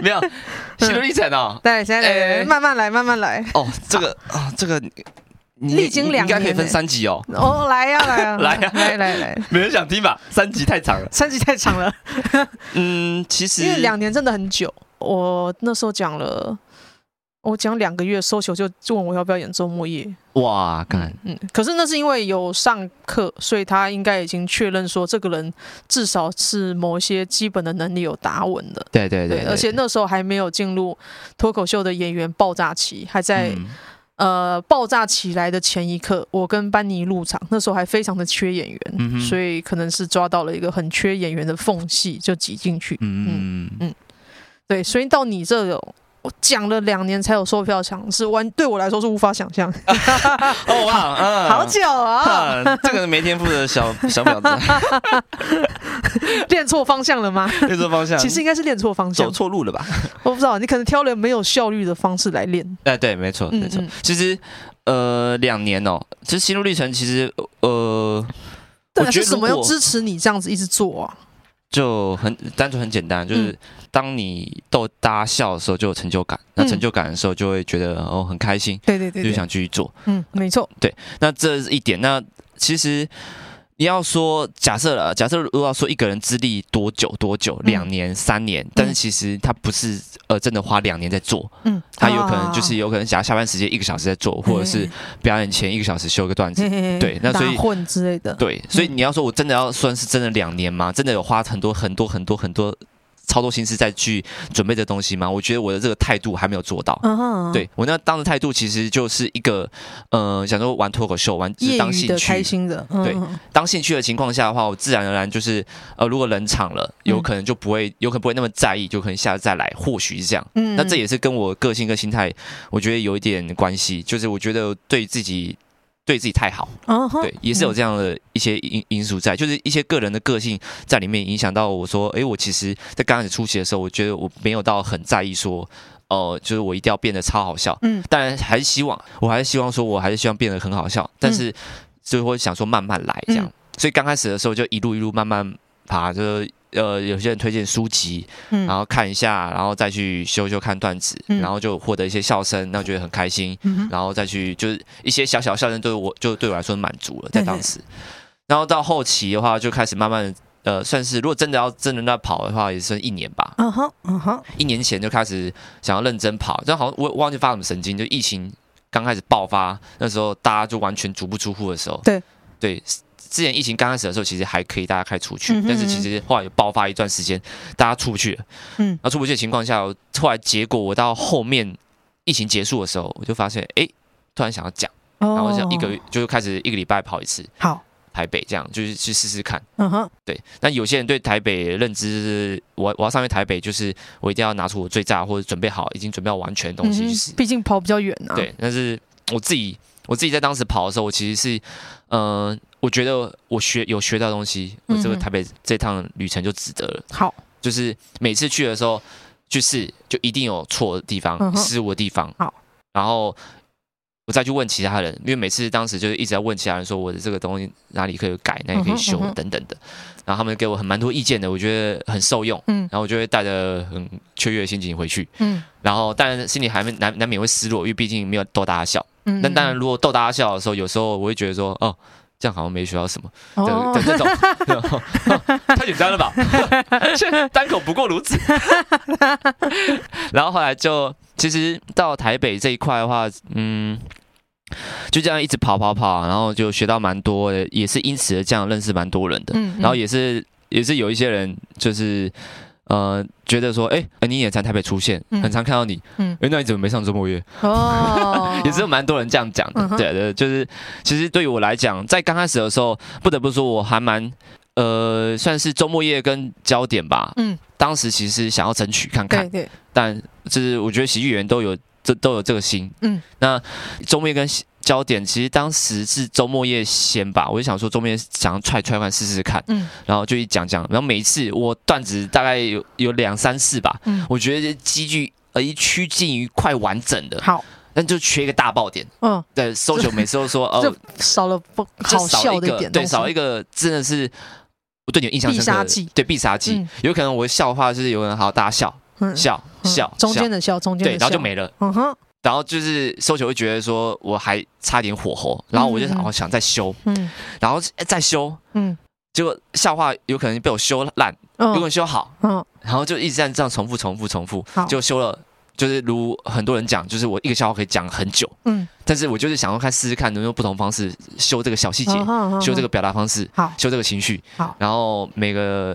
没有，心路历程哦。对，现在慢慢来，慢慢来。哦，这个啊，这个。历经两年，应该可以分三集哦。哦，来呀，来呀，来呀，来来来，没人想听吧？三集太长了，三集太长了。嗯，其实因为两年真的很久。我那时候讲了，我讲两个月，收球就就问我要不要演周末夜。哇，看，嗯，可是那是因为有上课，所以他应该已经确认说这个人至少是某一些基本的能力有打稳的。对对对，而且那时候还没有进入脱口秀的演员爆炸期，还在。呃，爆炸起来的前一刻，我跟班尼入场，那时候还非常的缺演员，嗯、所以可能是抓到了一个很缺演员的缝隙，就挤进去。嗯嗯嗯，对，所以到你这种。我讲了两年才有售票墙，是完对我来说是无法想象。哦哇，嗯，好久啊！这个没天赋的小 小婊子，练错方向了吗？练错方向，其实应该是练错方向，走错路了吧？我不知道，你可能挑了没有效率的方式来练。哎，对，没错，没错。其实，呃，两年哦，其实心路历程，其实，呃，对，是什么要支持你这样子一直做啊？就很单纯，很简单，就是当你逗大家笑的时候，就有成就感。嗯、那成就感的时候，就会觉得哦很开心，对对对，就想继续做。嗯，没错。对，那这是一点。那其实你要说假设了，假设如果要说一个人资历多久多久，两年三年，但是其实他不是呃真的花两年在做，嗯，他有可能就是有可能假下班时间一个小时在做，或者是表演前一个小时修个段子，对，那所以混之类的，对，所以你要说我真的要算是真的两年吗？真的有花很多很多很多很多。操作心思再去准备这东西吗？我觉得我的这个态度还没有做到。Uh. 对我那当时态度其实就是一个，呃，想说玩脱口秀，玩就是当兴趣，开心的。Uh. 对，当兴趣的情况下的话，我自然而然就是，呃，如果冷场了，有可能就不会，有可能不会那么在意，就可能下次再来，或许是这样。嗯、uh，huh. 那这也是跟我个性跟心态，我觉得有一点关系。就是我觉得对自己。对自己太好，uh. 对，也是有这样的一些因因素在，就是一些个人的个性在里面影响到我说，哎，我其实，在刚开始出席的时候，我觉得我没有到很在意说，哦、呃，就是我一定要变得超好笑，嗯，当然还是希望，我还是希望说，我还是希望变得很好笑，但是就会想说慢慢来这样，嗯、所以刚开始的时候就一路一路慢慢爬，就。呃，有些人推荐书籍，然后看一下，然后再去修修看段子，嗯、然后就获得一些笑声，那我觉得很开心，嗯、然后再去就是一些小小笑声，对我就对我来说满足了，在当时。然后到后期的话，就开始慢慢呃，算是如果真的要真的在跑的话，也是一年吧。嗯哼，嗯哼。一年前就开始想要认真跑，就好像我我忘记发什么神经，就疫情刚开始爆发那时候，大家就完全足不出户的时候。对对。之前疫情刚开始的时候，其实还可以，大家可以出去。嗯、哼但是其实后来有爆发一段时间，大家出不去了。嗯，那出不去的情况下，后来结果我到后面疫情结束的时候，我就发现，哎，突然想要讲，哦、然后想一个月就开始一个礼拜跑一次。好，台北这样就是去试试看。嗯哼，对。但有些人对台北认知，我我要上去台北，就是我一定要拿出我最炸或者准备好已经准备好完全的东西去试。毕竟跑比较远啊。对，但是我自己我自己在当时跑的时候，我其实是嗯。呃我觉得我学有学到东西，我这个台北这趟旅程就值得了。好，就是每次去的时候就是，就一定有错的地方、失误的地方。好，然后我再去问其他人，因为每次当时就是一直在问其他人说我的这个东西哪里可以改，哪里可以修等等的。然后他们给我很蛮多意见的，我觉得很受用。嗯，然后我就会带着很雀跃的心情回去。嗯，然后当然心里还没难难免会失落，因为毕竟没有逗大家笑。嗯，但当然如果逗大家笑的时候，有时候我会觉得说哦。这样好像没学到什么的的这种，太简单了吧？单口不过如此。然后后来就其实到台北这一块的话，嗯，就这样一直跑跑跑，然后就学到蛮多的，也是因此这样认识蛮多人的。然后也是也是有一些人就是。呃，觉得说，哎，你也在台北出现，很常看到你，嗯，哎，那你怎么没上周末夜？哦，也是有蛮多人这样讲的，对对，就是其实对于我来讲，在刚开始的时候，不得不说我还蛮，呃，算是周末夜跟焦点吧，嗯，当时其实想要争取看看，对对，但就是我觉得喜剧演员都有这都有这个心，嗯，那周末夜跟。焦点其实当时是周末夜先吧，我就想说周末夜想要踹踹看试试看，嗯，然后就一讲讲，然后每一次我段子大概有有两三次吧，嗯，我觉得积聚呃一趋近于快完整的，好，但就缺一个大爆点，嗯，对，social 每次都说 哦，少了不好笑的一点，对，少一个真的是我对你有印象深刻的，对必杀技，有可能我的笑话就是有人好大家笑，笑笑中间的笑，中间的笑，对，然后就没了，嗯哼。然后就是收球会觉得说我还差点火候，然后我就想我想再修，嗯，然后再修，嗯，结果笑话有可能被我修烂，有可能修好，嗯，然后就一直在这样重复重复重复，就修了，就是如很多人讲，就是我一个笑话可以讲很久，嗯，但是我就是想要看试试看能用不同方式修这个小细节，修这个表达方式，好，修这个情绪，好，然后每个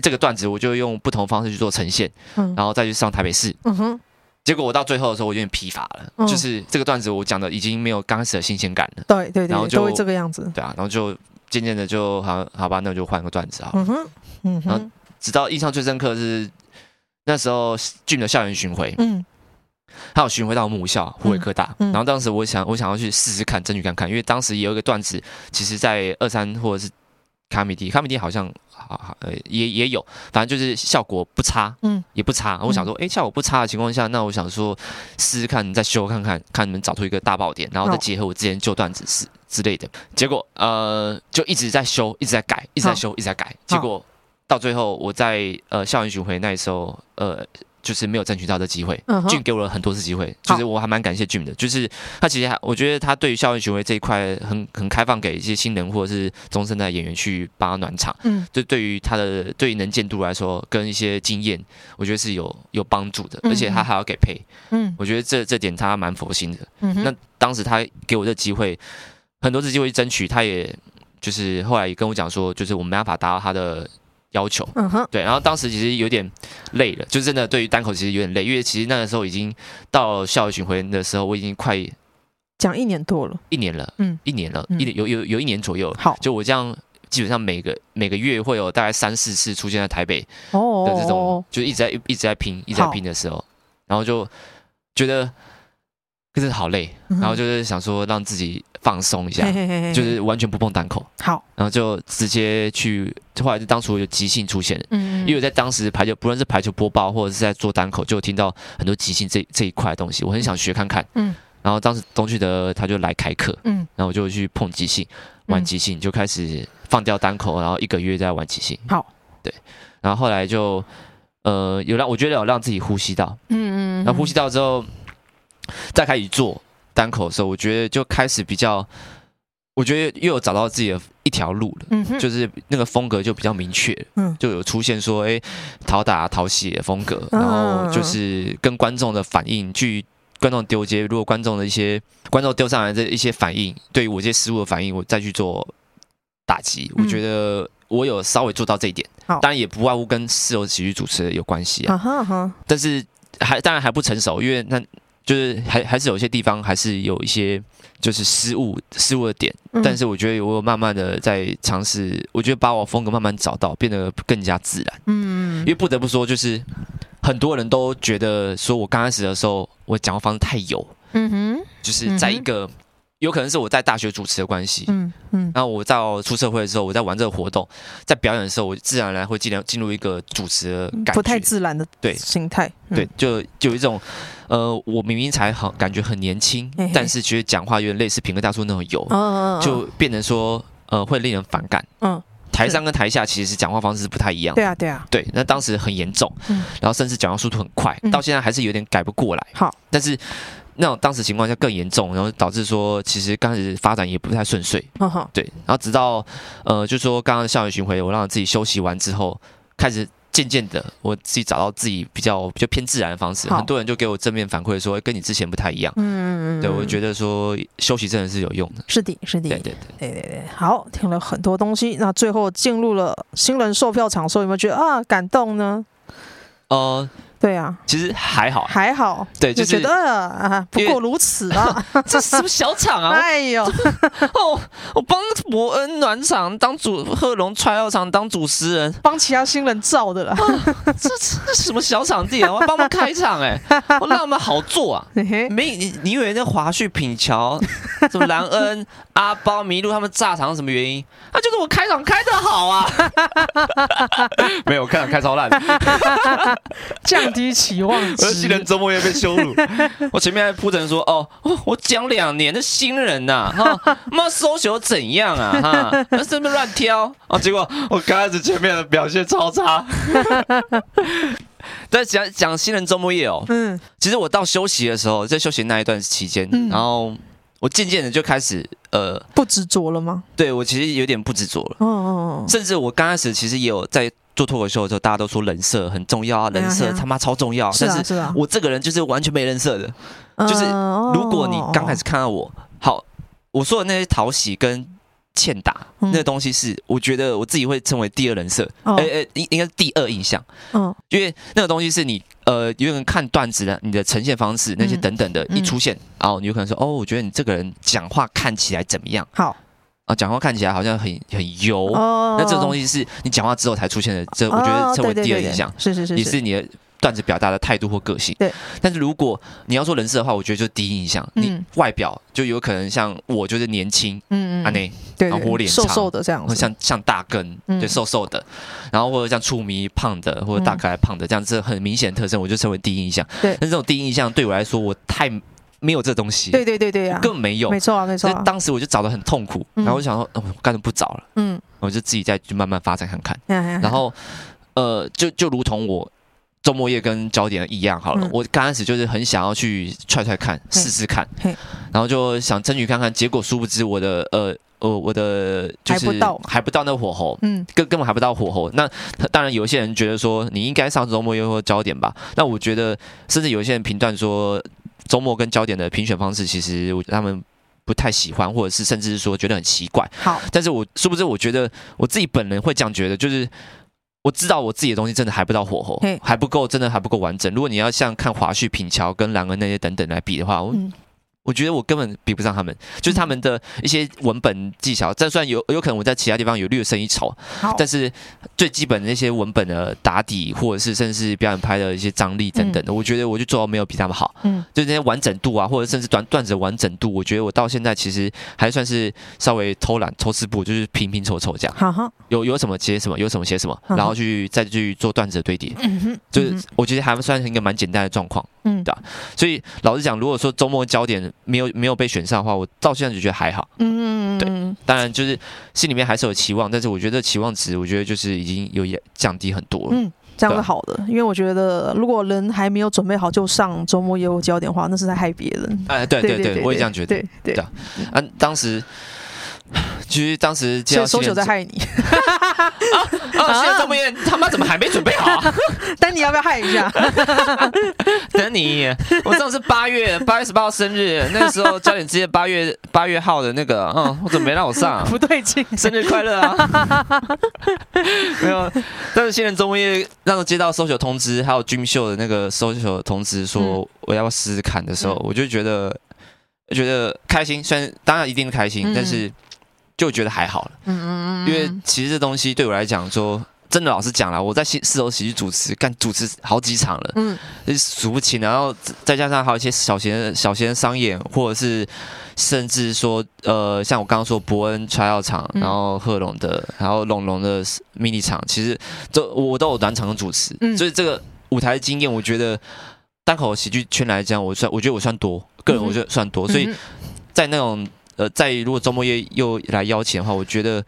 这个段子我就用不同方式去做呈现，嗯，然后再去上台北市，嗯哼。结果我到最后的时候，我有点疲乏了，嗯、就是这个段子我讲的已经没有刚开始的新鲜感了。对对对，然后就会这个样子。对啊，然后就渐渐的就好，好吧，那我就换个段子啊。嗯哼，嗯哼。然后直到印象最深刻的是那时候 Jim 的校园巡回，嗯，他有巡回到母校湖北科大，嗯嗯、然后当时我想我想要去试试看，争取看看，因为当时有一个段子，其实在二三或者是。卡米蒂，卡米蒂好像好好呃也也有，反正就是效果不差，嗯，也不差。我想说，哎、欸，效果不差的情况下，那我想说试试看，再修看看，看能找出一个大爆点，然后再结合我之前旧段子是之类的。结果呃，就一直在修，一直在改，一直在修，一直在改。结果到最后，我在呃校园巡回那时候，呃就是没有争取到的机会。俊给我了很多次机会，就是我还蛮感谢俊的。就是他其实还，我觉得他对于校园巡回这一块很很开放，给一些新人或者是中生代演员去帮他暖场。嗯，就对于他的对于能见度来说，跟一些经验，我觉得是有有帮助的。而且他还要给配。嗯，我觉得这这点他蛮佛心的。嗯，那当时他给我这机会，很多次机会去争取，他也就是后来也跟我讲说，就是我没办法达到他的。要求，嗯哼，对，然后当时其实有点累了，就真的对于单口其实有点累，因为其实那个时候已经到校园巡回的时候，我已经快讲一年多了，一年了，嗯，一年了，一年有有有一年左右，好，就我这样基本上每个每个月会有大概三四次出现在台北的这种，就一直在一直在拼一直在拼的时候，然后就觉得。可是好累，然后就是想说让自己放松一下，就是完全不碰单口。好，然后就直接去，后来就当初有即兴出现，嗯，因为我在当时排球，不论是排球播报或者是在做单口，就听到很多即兴这这一块东西，我很想学看看，嗯，然后当时东旭德他就来开课，嗯，然后我就去碰即兴，玩即兴，就开始放掉单口，然后一个月在玩即兴。好，对，然后后来就呃有让我觉得有让自己呼吸到，嗯嗯，然后呼吸到之后。再开始做单口的时候，我觉得就开始比较，我觉得又有找到自己的一条路了，就是那个风格就比较明确，嗯，就有出现说，哎，讨打讨喜的风格，然后就是跟观众的反应去观众丢接，如果观众的一些观众丢上来的一些反应，对于我这些失误的反应，我再去做打击，我觉得我有稍微做到这一点，当然也不外乎跟自由喜剧主持有关系啊，但是还当然还不成熟，因为那。就是还还是有些地方还是有一些就是失误失误的点，嗯、但是我觉得我有慢慢的在尝试，我觉得把我风格慢慢找到，变得更加自然。嗯，因为不得不说，就是很多人都觉得说我刚开始的时候，我讲话方式太油。嗯哼，就是在一个。有可能是我在大学主持的关系，嗯嗯，然后我到出社会的时候，我在玩这个活动，在表演的时候，我自然而然会尽量进入一个主持的感觉，不太自然的对心态，对，就就有一种，呃，我明明才很感觉很年轻，但是觉得讲话有点类似平哥大叔那种油，就变成说，呃，会令人反感。嗯，台上跟台下其实是讲话方式是不太一样，对啊对啊，对，那当时很严重，然后甚至讲话速度很快，到现在还是有点改不过来。好，但是。那种当时情况下更严重，然后导致说其实刚开始发展也不太顺遂。对，然后直到呃，就说刚刚的校园巡回，我让自己休息完之后，开始渐渐的我自己找到自己比较比较偏自然的方式。好很多人就给我正面反馈说，跟你之前不太一样。嗯嗯嗯。对，我觉得说休息真的是有用的。是的，是的。对对对对对对。好，听了很多东西，那最后进入了新人售票场的时候，有没有觉得啊感动呢？呃。对啊，其实还好，还好，对，就觉得啊，不过如此啊。这是什么小场啊？哎呦，哦，我帮伯恩暖场当主，贺龙踹药场当主持人，帮其他新人造的啦。这这什么小场地啊？我帮他们开场哎，我让他们好做啊。没你，你以为那华旭品乔什么兰恩阿包麋鹿他们炸场是什么原因？那就是我开场开的好啊。没有，开场开超烂。这样。低期望值，新人周末也被羞辱。我前面还铺陈说，哦，我讲两年的新人呐、啊，哈，妈搜球怎样啊？哈，那是不是乱挑？啊，结果我刚开始前面的表现超差。在讲讲新人周末夜哦，嗯，其实我到休息的时候，在休息那一段期间，嗯、然后我渐渐的就开始呃，不执着了吗？对，我其实有点不执着了。哦哦哦，甚至我刚开始其实也有在。做脱口秀的时候，大家都说人设很重要啊，人设他妈超重要。但是，我这个人就是完全没人设的，就是如果你刚开始看到我，好，我说的那些讨喜跟欠打那东西，是我觉得我自己会称为第二人设，哎哎，应应该是第二印象，嗯，因为那个东西是你呃，有人看段子的，你的呈现方式那些等等的，一出现，然后你有可能说，哦，我觉得你这个人讲话看起来怎么样？好。啊，讲话看起来好像很很油，哦、那这个东西是你讲话之后才出现的，这我觉得称为第二印象，是是是，也是你的段子表达的态度或个性。对，但是如果你要说人设的话，我觉得就是第一印象，嗯、你外表就有可能像我就是年轻，嗯嗯，啊内，然后我脸长，瘦瘦的这样子，像像大根，对，瘦瘦的，然后或者像粗迷胖的，或者大可爱胖的这样子很明显的特征，我就称为第一印象。对，但这种第一印象对我来说，我太。没有这东西，对对对对呀，根本没有，没错啊，没错。那当时我就找的很痛苦，然后我就想说，我干脆不找了，嗯，我就自己再去慢慢发展看看。然后，呃，就就如同我周末夜跟焦点一样好了，嗯、我刚开始就是很想要去踹踹看，试试看，然后就想争取看看，结果殊不知我的呃呃我的就是还不到。那个火候，嗯，根根本还不到火候。那当然有些人觉得说你应该上周末夜或焦点吧，那我觉得甚至有一些人评断说周末跟焦点的评选方式其实他们不太喜欢，或者是甚至是说觉得很奇怪。好，但是我殊不是我觉得我自己本人会这样觉得，就是。我知道我自己的东西真的还不到火候，还不够，真的还不够完整。如果你要像看华胥、品乔跟兰恩那些等等来比的话，我。嗯我觉得我根本比不上他们，就是他们的一些文本技巧。这算有有可能我在其他地方有略胜一筹，但是最基本的那些文本的打底，或者是甚至表演拍的一些张力等等的，我觉得我就做到没有比他们好。嗯，就那些完整度啊，或者甚至短段子的完整度，我觉得我到现在其实还算是稍微偷懒、抽丝剥，就是拼拼凑凑这样。好好，有有什么接什么，有什么写什么，然后去再去做段子的堆叠。嗯哼，就是我觉得还算是一个蛮简单的状况。嗯，对。所以老实讲，如果说周末焦点。没有没有被选上的话，我到现在就觉得还好。嗯，对，当然就是心里面还是有期望，但是我觉得期望值，我觉得就是已经有降低很多了。嗯，这样是好的，因为我觉得如果人还没有准备好就上周末业务焦点的话，那是在害别人。哎，对对对，我也这样觉得。对对啊，当时。其 实当时接到，所以 social 在害你 啊！啊，现在这么远，他妈怎么还没准备好啊？但你要不要害一下？等你，我上次八月八月十八号生日，那个时候焦点之夜八月八月号的那个，嗯，我怎么没让我上啊？不对劲，生日快乐啊！没有，但是现在周末夜让我接到 social 通知，还有 Dream Show 的那个 social 通知，说我要试试看的时候，嗯、我就觉得觉得开心，虽然当然一定开心，嗯、但是。就觉得还好了，嗯嗯嗯，因为其实这东西对我来讲，说真的，老实讲了，我在四楼喜剧主持干主持好几场了，嗯，数不清，然后再加上还有一些小型小型商演，或者是甚至说，呃，像我刚刚说伯恩场，然后贺龙的，然后龙龙的 mini 场，其实都我都有暖场的主持，嗯，所以这个舞台经验，我觉得单口喜剧圈来讲，我算我觉得我算多，个人我觉得算多，所以在那种。呃，在如果周末夜又来邀请的话，我觉得，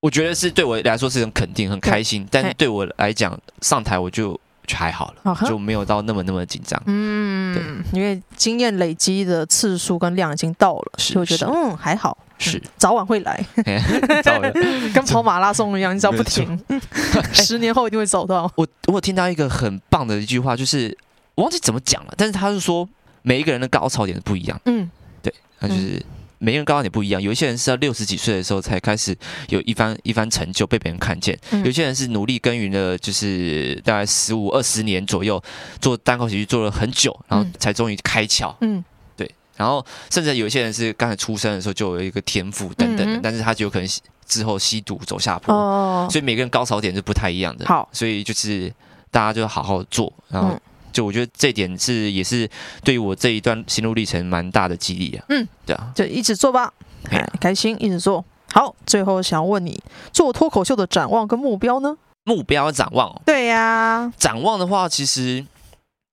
我觉得是对我来说是很肯定、很开心。但是对我来讲，上台我就就还好了，哦、就没有到那么那么紧张。嗯，对，因为经验累积的次数跟量已经到了，是所以我觉得嗯还好，是、嗯、早晚会来 跟跑马拉松一样，你只要不停，十年后一定会走到。我我听到一个很棒的一句话，就是我忘记怎么讲了，但是他是说每一个人的高潮点是不一样。嗯，对，他就是。嗯每个人高潮点不一样，有一些人是要六十几岁的时候才开始有一番一番成就被别人看见，嗯、有些人是努力耕耘了，就是大概十五二十年左右做单口喜剧做了很久，然后才终于开窍。嗯，对，然后甚至有一些人是刚才出生的时候就有一个天赋等等的，嗯、但是他就有可能之后吸毒走下坡，哦、所以每个人高潮点是不太一样的。好，所以就是大家就好好做，然后。就我觉得这点是也是对于我这一段心路历程蛮大的激励啊。嗯，对啊，就一直做吧，哎，开心一直做。好，最后想要问你，做脱口秀的展望跟目标呢？目标展望？对呀、啊，展望的话，其实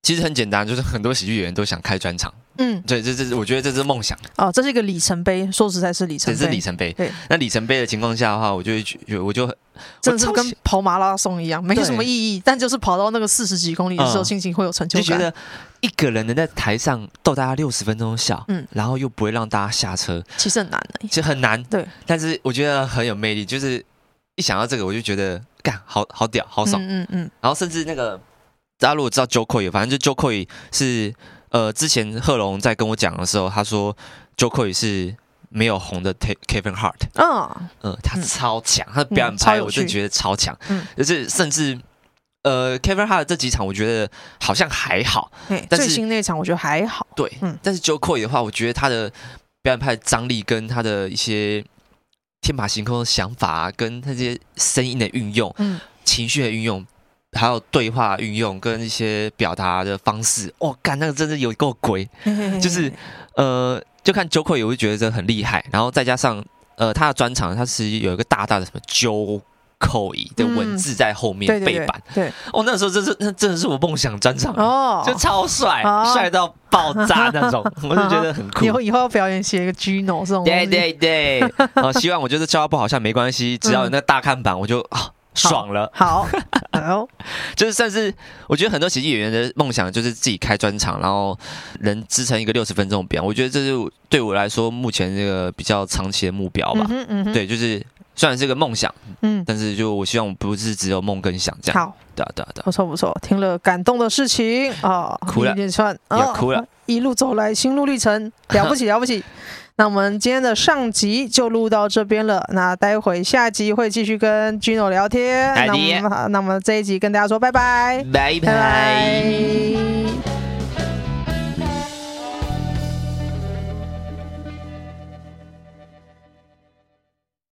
其实很简单，就是很多喜剧演员都想开专场。嗯，对，这这是我觉得这是梦想哦，这是一个里程碑。说实在，是里程碑，这是里程碑。对，那里程碑的情况下的话，我就会我就真的是跟跑马拉松一样，没什么意义。但就是跑到那个四十几公里的时候，心情会有成就感。就觉得一个人能在台上逗大家六十分钟笑，嗯，然后又不会让大家下车，其实很难的，其实很难。对，但是我觉得很有魅力。就是一想到这个，我就觉得干好好屌，好爽。嗯嗯。然后甚至那个大家如果知道 Jo Koy，反正就 Jo Koy 是。呃，之前贺龙在跟我讲的时候，他说 Jo Koy 是没有红的 Kevin Hart。嗯嗯，他超强，他的表演派我真的觉得超强。嗯，就是甚至呃 Kevin Hart 这几场我觉得好像还好，但是最新那场我觉得还好。对，嗯，但是 Jo Koy 的话，我觉得他的表演派张力跟他的一些天马行空的想法啊，跟他这些声音的运用，嗯，情绪的运用。还有对话运用跟一些表达的方式，哇，干那个真的有够鬼，就是呃，就看 Jo Koy 也会觉得这很厉害，然后再加上呃，他的专场他是有一个大大的什么 Jo Koy 的文字在后面背板，对，哦，那时候真是那真的是我梦想专场哦，就超帅，帅到爆炸 那种，我就觉得很酷。以后以后要表演写一个 Gino 这种，对对对，哦，希望我觉得笑话不好像没关系，只要有那大看板，我就啊。爽了。好，好，就是算是我觉得很多喜剧演员的梦想就是自己开专场，然后能支撑一个六十分钟的表演。我觉得这是对我来说目前这个比较长期的目标吧。嗯嗯，对，就是虽然是个梦想，嗯，但是就我希望不是只有梦跟想这样。好，对对对，不错不错，听了感动的事情啊，哭了，连串，也哭了，一路走来心路历程，了不起了不起。那我们今天的上集就录到这边了。那待会下集会继续跟 Gino 聊天。那我们好，那我们这一集跟大家说拜拜，拜拜。